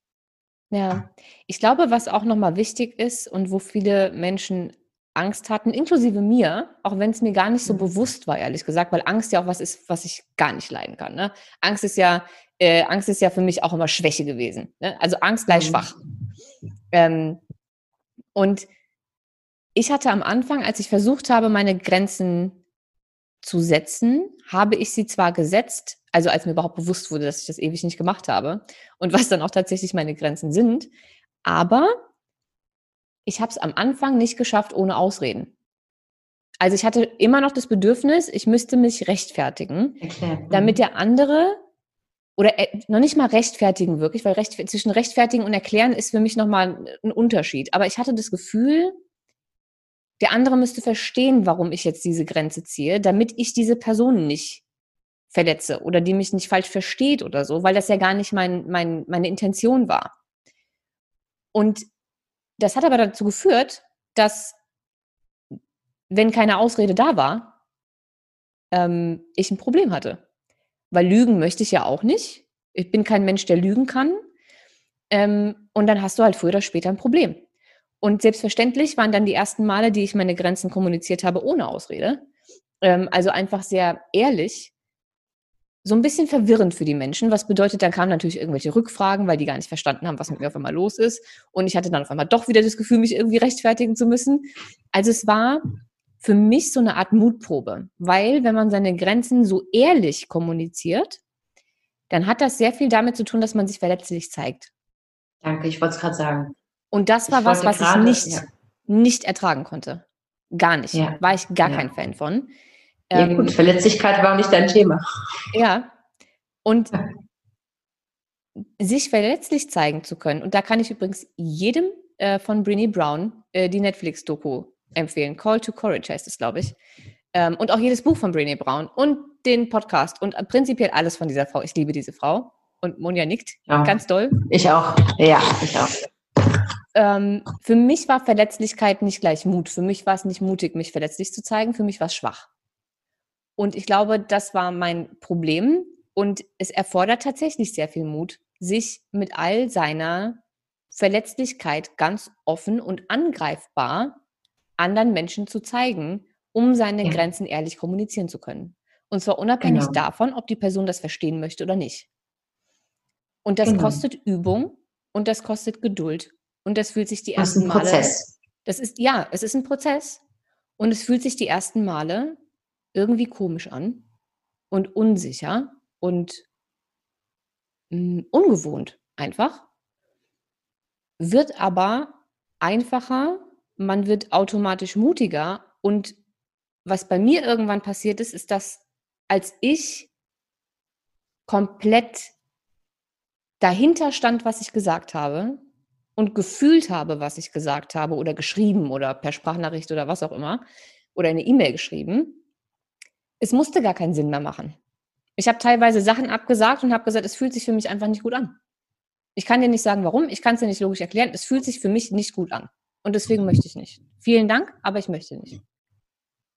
Ja, ich glaube, was auch nochmal wichtig ist und wo viele Menschen Angst hatten, inklusive mir, auch wenn es mir gar nicht so mhm. bewusst war, ehrlich gesagt, weil Angst ja auch was ist, was ich gar nicht leiden kann. Ne? Angst ist ja, äh, Angst ist ja für mich auch immer Schwäche gewesen. Ne? Also Angst gleich mhm. schwach. Ähm, und ich hatte am Anfang, als ich versucht habe, meine Grenzen zu setzen, habe ich sie zwar gesetzt, also als mir überhaupt bewusst wurde, dass ich das ewig nicht gemacht habe und was dann auch tatsächlich meine Grenzen sind, aber ich habe es am Anfang nicht geschafft ohne Ausreden. Also ich hatte immer noch das Bedürfnis, ich müsste mich rechtfertigen, okay. damit der andere oder äh, noch nicht mal rechtfertigen wirklich, weil recht, zwischen rechtfertigen und erklären ist für mich nochmal ein Unterschied. Aber ich hatte das Gefühl, der andere müsste verstehen, warum ich jetzt diese Grenze ziehe, damit ich diese Person nicht verletze oder die mich nicht falsch versteht oder so, weil das ja gar nicht mein, mein, meine Intention war. Und das hat aber dazu geführt, dass, wenn keine Ausrede da war, ähm, ich ein Problem hatte. Weil lügen möchte ich ja auch nicht. Ich bin kein Mensch, der lügen kann. Ähm, und dann hast du halt früher oder später ein Problem. Und selbstverständlich waren dann die ersten Male, die ich meine Grenzen kommuniziert habe, ohne Ausrede. Ähm, also einfach sehr ehrlich. So ein bisschen verwirrend für die Menschen. Was bedeutet, dann kamen natürlich irgendwelche Rückfragen, weil die gar nicht verstanden haben, was mit mir auf einmal los ist. Und ich hatte dann auf einmal doch wieder das Gefühl, mich irgendwie rechtfertigen zu müssen. Also es war für mich so eine Art Mutprobe, weil wenn man seine Grenzen so ehrlich kommuniziert, dann hat das sehr viel damit zu tun, dass man sich verletzlich zeigt. Danke, ich wollte es gerade sagen. Und das war ich was, was grade, ich nicht, ja. nicht ertragen konnte. Gar nicht. Ja. War ich gar ja. kein Fan von. Ja, ähm, gut, Verletzlichkeit war auch nicht dein Thema. Ja. Und sich verletzlich zeigen zu können. Und da kann ich übrigens jedem äh, von Brinny Brown äh, die Netflix-Doku empfehlen. Call to Courage heißt es, glaube ich. Ähm, und auch jedes Buch von Brene Brown und den Podcast und prinzipiell alles von dieser Frau. Ich liebe diese Frau. Und Monja nickt ja. ganz doll. Ich auch. Ja, ich auch. Ähm, für mich war Verletzlichkeit nicht gleich Mut. Für mich war es nicht mutig, mich verletzlich zu zeigen. Für mich war es schwach. Und ich glaube, das war mein Problem. Und es erfordert tatsächlich sehr viel Mut, sich mit all seiner Verletzlichkeit ganz offen und angreifbar anderen Menschen zu zeigen, um seine ja. Grenzen ehrlich kommunizieren zu können. Und zwar unabhängig genau. davon, ob die Person das verstehen möchte oder nicht. Und das genau. kostet Übung und das kostet Geduld. Und das fühlt sich die ersten das ist ein Male. Prozess. Das ist, ja, es ist ein Prozess. Und es fühlt sich die ersten Male irgendwie komisch an und unsicher und mh, hm, ungewohnt einfach. Wird aber einfacher, man wird automatisch mutiger. Und was bei mir irgendwann passiert ist, ist, dass als ich komplett dahinter stand, was ich gesagt habe und gefühlt habe, was ich gesagt habe oder geschrieben oder per Sprachnachricht oder was auch immer oder eine E-Mail geschrieben, es musste gar keinen Sinn mehr machen. Ich habe teilweise Sachen abgesagt und habe gesagt, es fühlt sich für mich einfach nicht gut an. Ich kann dir nicht sagen, warum, ich kann es dir nicht logisch erklären, es fühlt sich für mich nicht gut an. Und deswegen möchte ich nicht. Vielen Dank, aber ich möchte nicht.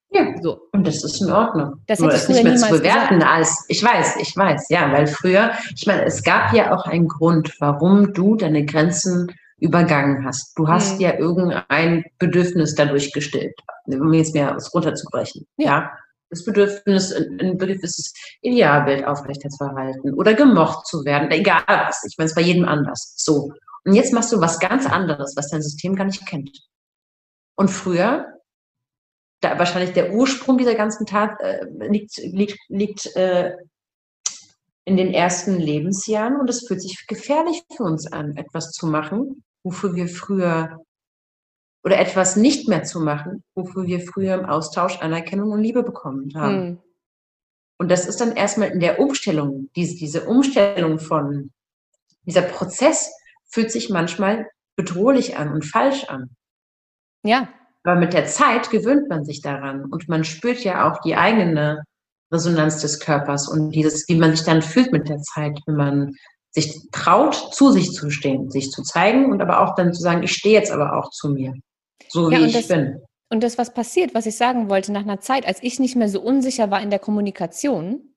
Ja, so. Und das ist in Ordnung. Das ich nicht mehr zu bewerten gesagt. als, ich weiß, ich weiß, ja, weil früher, ich meine, es gab ja auch einen Grund, warum du deine Grenzen übergangen hast. Du hast mhm. ja irgendein Bedürfnis dadurch gestillt, um jetzt mehr runterzubrechen. Ja. ja. Das Bedürfnis, ein Bedürfnis, Idealbild aufrechterzuerhalten oder gemocht zu werden, egal was. Ich meine, es ist bei jedem anders. So. Und jetzt machst du was ganz anderes, was dein System gar nicht kennt. Und früher, da wahrscheinlich der Ursprung dieser ganzen Tat äh, liegt, liegt, liegt äh, in den ersten Lebensjahren und es fühlt sich gefährlich für uns an, etwas zu machen, wofür wir früher oder etwas nicht mehr zu machen, wofür wir früher im Austausch Anerkennung und Liebe bekommen haben. Hm. Und das ist dann erstmal in der Umstellung, diese, diese Umstellung von, dieser Prozess fühlt sich manchmal bedrohlich an und falsch an. Ja. Aber mit der Zeit gewöhnt man sich daran und man spürt ja auch die eigene Resonanz des Körpers und dieses, wie man sich dann fühlt mit der Zeit, wenn man sich traut, zu sich zu stehen, sich zu zeigen und aber auch dann zu sagen, ich stehe jetzt aber auch zu mir, so ja, wie ich das, bin. Und das, was passiert, was ich sagen wollte, nach einer Zeit, als ich nicht mehr so unsicher war in der Kommunikation,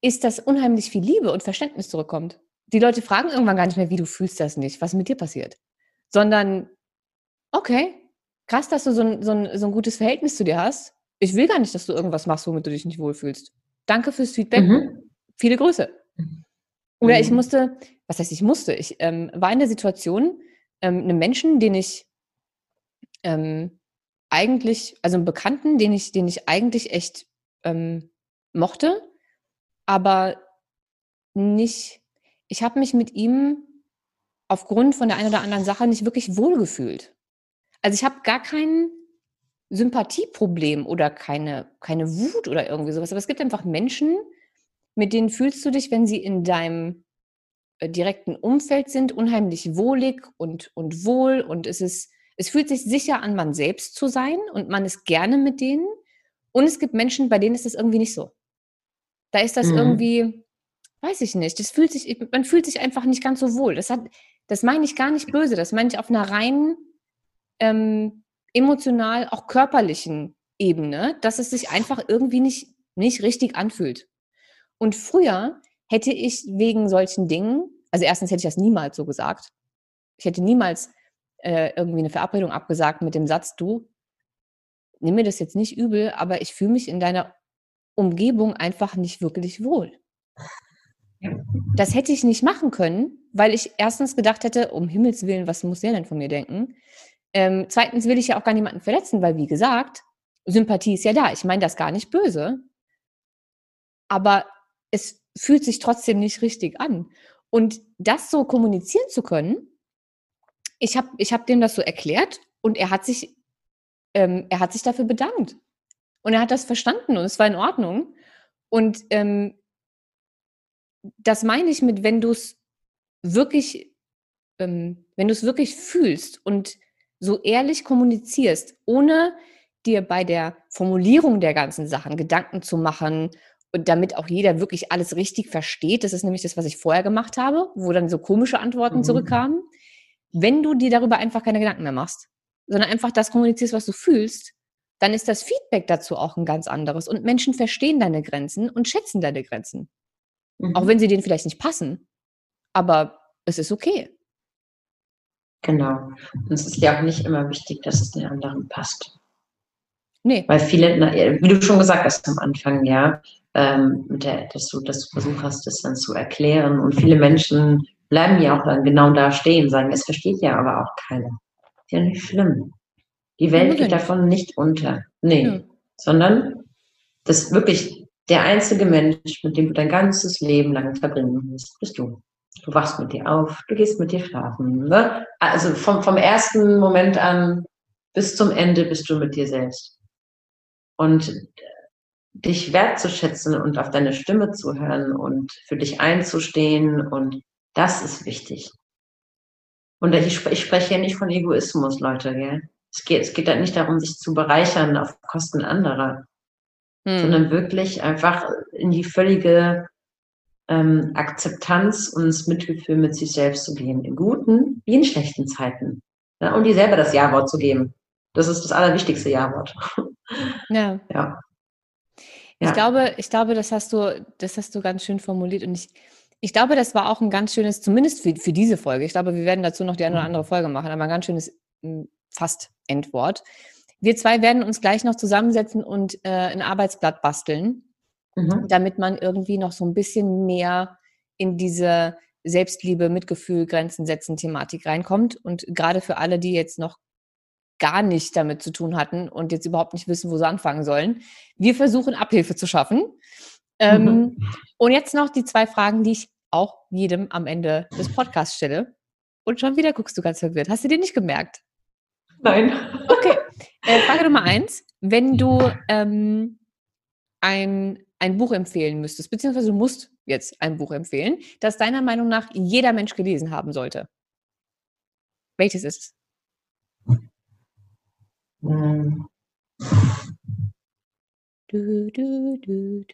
ist, dass unheimlich viel Liebe und Verständnis zurückkommt. Die Leute fragen irgendwann gar nicht mehr, wie du fühlst das nicht, was mit dir passiert, sondern, okay, krass, dass du so ein, so ein, so ein gutes Verhältnis zu dir hast. Ich will gar nicht, dass du irgendwas machst, womit du dich nicht wohlfühlst. Danke fürs Feedback. Mhm. Viele Grüße. Mhm. Oder ich mhm. musste, was heißt ich musste? Ich ähm, war in der Situation, ähm, einem Menschen, den ich ähm, eigentlich, also einen Bekannten, den ich, den ich eigentlich echt ähm, mochte, aber nicht, ich habe mich mit ihm aufgrund von der einen oder anderen Sache nicht wirklich wohlgefühlt. Also ich habe gar kein Sympathieproblem oder keine, keine Wut oder irgendwie sowas, aber es gibt einfach Menschen, mit denen fühlst du dich, wenn sie in deinem äh, direkten Umfeld sind, unheimlich wohlig und, und wohl und es ist, es fühlt sich sicher an, man selbst zu sein und man ist gerne mit denen. Und es gibt Menschen, bei denen ist das irgendwie nicht so. Da ist das mhm. irgendwie, weiß ich nicht, das fühlt sich, man fühlt sich einfach nicht ganz so wohl. Das hat, das meine ich gar nicht böse, das meine ich auf einer rein ähm, emotional, auch körperlichen Ebene, dass es sich einfach irgendwie nicht, nicht richtig anfühlt. Und früher hätte ich wegen solchen Dingen, also erstens hätte ich das niemals so gesagt. Ich hätte niemals äh, irgendwie eine Verabredung abgesagt mit dem Satz, du, nimm mir das jetzt nicht übel, aber ich fühle mich in deiner Umgebung einfach nicht wirklich wohl. Das hätte ich nicht machen können, weil ich erstens gedacht hätte, um Himmels Willen, was muss der denn von mir denken? Ähm, zweitens will ich ja auch gar niemanden verletzen, weil wie gesagt, Sympathie ist ja da. Ich meine das gar nicht böse. Aber es fühlt sich trotzdem nicht richtig an. Und das so kommunizieren zu können, ich habe ich hab dem das so erklärt und er hat sich, ähm, er hat sich dafür bedankt. Und er hat das verstanden und es war in Ordnung. Und ähm, das meine ich mit, wenn du es wirklich, ähm, wenn du es wirklich fühlst und so ehrlich kommunizierst, ohne dir bei der Formulierung der ganzen Sachen Gedanken zu machen und damit auch jeder wirklich alles richtig versteht, das ist nämlich das, was ich vorher gemacht habe, wo dann so komische Antworten mhm. zurückkamen. Wenn du dir darüber einfach keine Gedanken mehr machst, sondern einfach das kommunizierst, was du fühlst, dann ist das Feedback dazu auch ein ganz anderes. Und Menschen verstehen deine Grenzen und schätzen deine Grenzen. Mhm. Auch wenn sie denen vielleicht nicht passen. Aber es ist okay. Genau. Und es ist ja auch nicht immer wichtig, dass es den anderen passt. Nee. Weil viele, wie du schon gesagt hast am Anfang, ja, ähm, der, dass, du, dass du versucht hast, das dann zu erklären. Und viele Menschen bleiben ja auch dann genau da stehen, sagen, es versteht ja aber auch keiner. Ist ja nicht schlimm. Die Welt geht davon nicht unter. Nee. Ja. Sondern das wirklich der einzige Mensch, mit dem du dein ganzes Leben lang verbringen wirst, bist du. Du wachst mit dir auf, du gehst mit dir schlafen. Ne? Also vom, vom ersten Moment an bis zum Ende bist du mit dir selbst. Und dich wertzuschätzen und auf deine Stimme zu hören und für dich einzustehen und das ist wichtig. Und ich, ich spreche ja nicht von Egoismus, Leute, gell? Es geht, es geht halt nicht darum, sich zu bereichern auf Kosten anderer, hm. sondern wirklich einfach in die völlige ähm, Akzeptanz und das Mitgefühl mit sich selbst zu gehen, in guten wie in schlechten Zeiten. Ja, und dir selber das Ja-Wort zu geben. Das ist das allerwichtigste Ja-Wort. Ja. ja. Ich glaube, ich glaube, das hast du, das hast du ganz schön formuliert und ich, Ich glaube, das war auch ein ganz schönes, zumindest für, für diese Folge. Ich glaube, wir werden dazu noch die eine oder andere Folge machen, aber ein ganz schönes hm, fast Endwort. Wir zwei werden uns gleich noch zusammensetzen und äh, ein Arbeitsblatt basteln, mhm. damit man irgendwie noch so ein bisschen mehr in diese Selbstliebe, Mitgefühl, Grenzen setzen Thematik reinkommt. Und gerade für alle, die jetzt noch gar nicht damit zu tun hatten und jetzt überhaupt nicht wissen, wo sie anfangen sollen. Wir versuchen Abhilfe zu schaffen. Ähm, mhm. Und jetzt noch die zwei Fragen, die ich auch jedem am Ende des Podcasts stelle. Und schon wieder guckst du ganz verwirrt. Hast du dir nicht gemerkt? Nein. Okay. Äh, Frage Nummer eins. Wenn du ähm, ein, ein Buch empfehlen müsstest, beziehungsweise du musst jetzt ein Buch empfehlen, das deiner Meinung nach jeder Mensch gelesen haben sollte. Welches ist es? Du, du, du,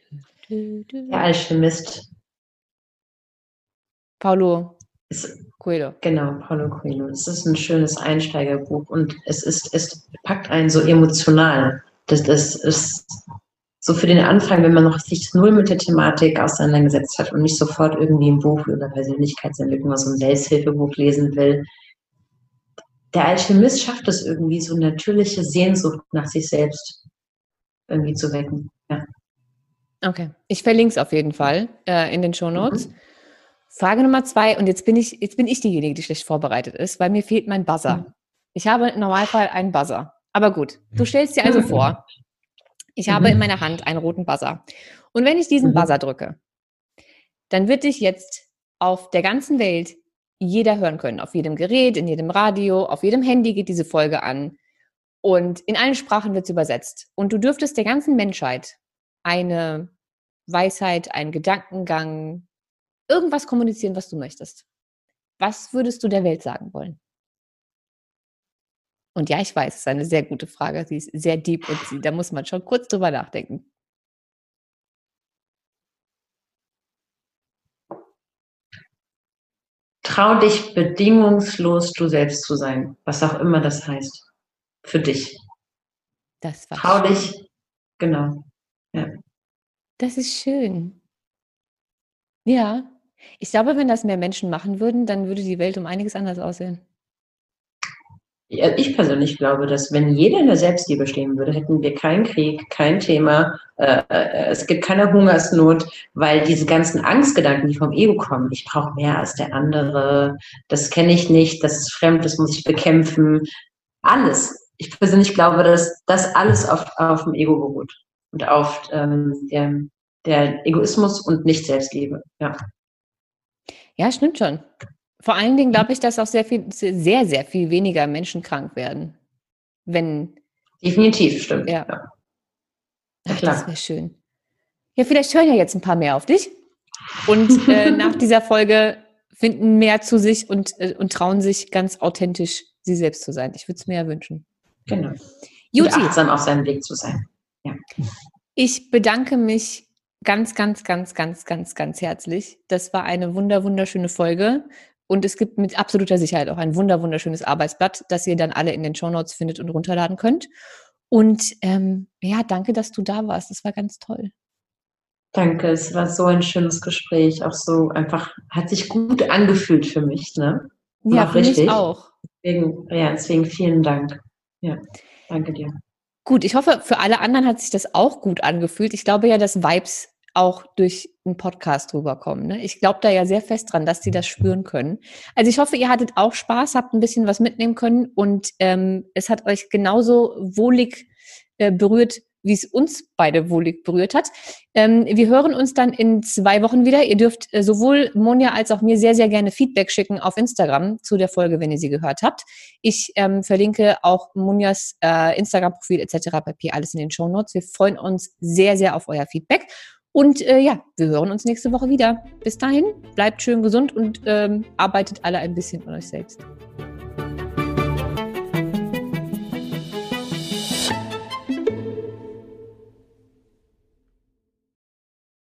Der Alchemist. Paulo Coelho. Genau, Paulo Coelho. Es ist ein schönes Einsteigerbuch und es ist, es packt einen so emotional. Das, das ist so für den Anfang, wenn man noch sich null mit der Thematik auseinandergesetzt hat und nicht sofort irgendwie ein Buch über Persönlichkeitsentwicklung, so ein Selbsthilfebuch lesen will. Der Alchemist schafft es irgendwie, so natürliche Sehnsucht nach sich selbst irgendwie zu wecken. Ja. Okay, ich verlinke es auf jeden Fall äh, in den Show Notes. Mhm. Frage Nummer zwei, und jetzt bin ich, jetzt bin ich diejenige, die schlecht vorbereitet ist, weil mir fehlt mein Buzzer. Mhm. Ich habe im Normalfall einen Buzzer. Aber gut, du stellst dir also vor, ich habe in mhm. meiner Hand einen roten Buzzer. Und wenn ich diesen mhm. Buzzer drücke, dann wird dich jetzt auf der ganzen Welt jeder hören können. Auf jedem Gerät, in jedem Radio, auf jedem Handy geht diese Folge an. Und in allen Sprachen wird es übersetzt. Und du dürftest der ganzen Menschheit eine Weisheit, einen Gedankengang, irgendwas kommunizieren, was du möchtest. Was würdest du der Welt sagen wollen? Und ja, ich weiß, es ist eine sehr gute Frage. Sie ist sehr deep und sie, da muss man schon kurz drüber nachdenken. Trau dich bedingungslos du selbst zu sein, was auch immer das heißt. Für dich. Das war Trau schön. dich, genau. Ja. Das ist schön. Ja, ich glaube, wenn das mehr Menschen machen würden, dann würde die Welt um einiges anders aussehen. Ich persönlich glaube, dass wenn jeder in der Selbstliebe stehen würde, hätten wir keinen Krieg, kein Thema, äh, äh, es gibt keine Hungersnot, weil diese ganzen Angstgedanken, die vom Ego kommen, ich brauche mehr als der andere, das kenne ich nicht, das ist fremd, das muss ich bekämpfen, alles. Ich persönlich glaube, dass das alles auf, auf dem Ego beruht und auf ähm, der, der Egoismus und nicht Selbstliebe. Ja. Ja, stimmt schon. Vor allen Dingen glaube ich, dass auch sehr viel, sehr, sehr viel weniger Menschen krank werden. Wenn. Definitiv, stimmt. Ja. ja. Ach, das wäre schön. Ja, vielleicht hören ja jetzt ein paar mehr auf dich. Und äh, nach dieser Folge finden mehr zu sich und, äh, und trauen sich ganz authentisch sie selbst zu sein. Ich würde es mir ja wünschen. Genau. Juti. Und achtsam auf seinem Weg zu sein. Ja. Ich bedanke mich ganz, ganz, ganz, ganz, ganz, ganz herzlich. Das war eine wunder, wunderschöne Folge. Und es gibt mit absoluter Sicherheit auch ein wunder, wunderschönes Arbeitsblatt, das ihr dann alle in den Show Notes findet und runterladen könnt. Und ähm, ja, danke, dass du da warst. Das war ganz toll. Danke, es war so ein schönes Gespräch. Auch so einfach, hat sich gut angefühlt für mich, ne? Ja, für richtig. mich auch. Deswegen, ja, deswegen vielen Dank. Ja, danke dir. Gut, ich hoffe, für alle anderen hat sich das auch gut angefühlt. Ich glaube ja, dass Vibes auch durch einen Podcast rüberkommen. Ne? Ich glaube da ja sehr fest dran, dass sie das spüren können. Also ich hoffe, ihr hattet auch Spaß, habt ein bisschen was mitnehmen können und ähm, es hat euch genauso wohlig äh, berührt, wie es uns beide wohlig berührt hat. Ähm, wir hören uns dann in zwei Wochen wieder. Ihr dürft äh, sowohl Monja als auch mir sehr, sehr gerne Feedback schicken auf Instagram zu der Folge, wenn ihr sie gehört habt. Ich ähm, verlinke auch Monjas äh, Instagram-Profil etc. pp. alles in den Show Notes. Wir freuen uns sehr, sehr auf euer Feedback. Und äh, ja, wir hören uns nächste Woche wieder. Bis dahin, bleibt schön gesund und ähm, arbeitet alle ein bisschen an euch selbst.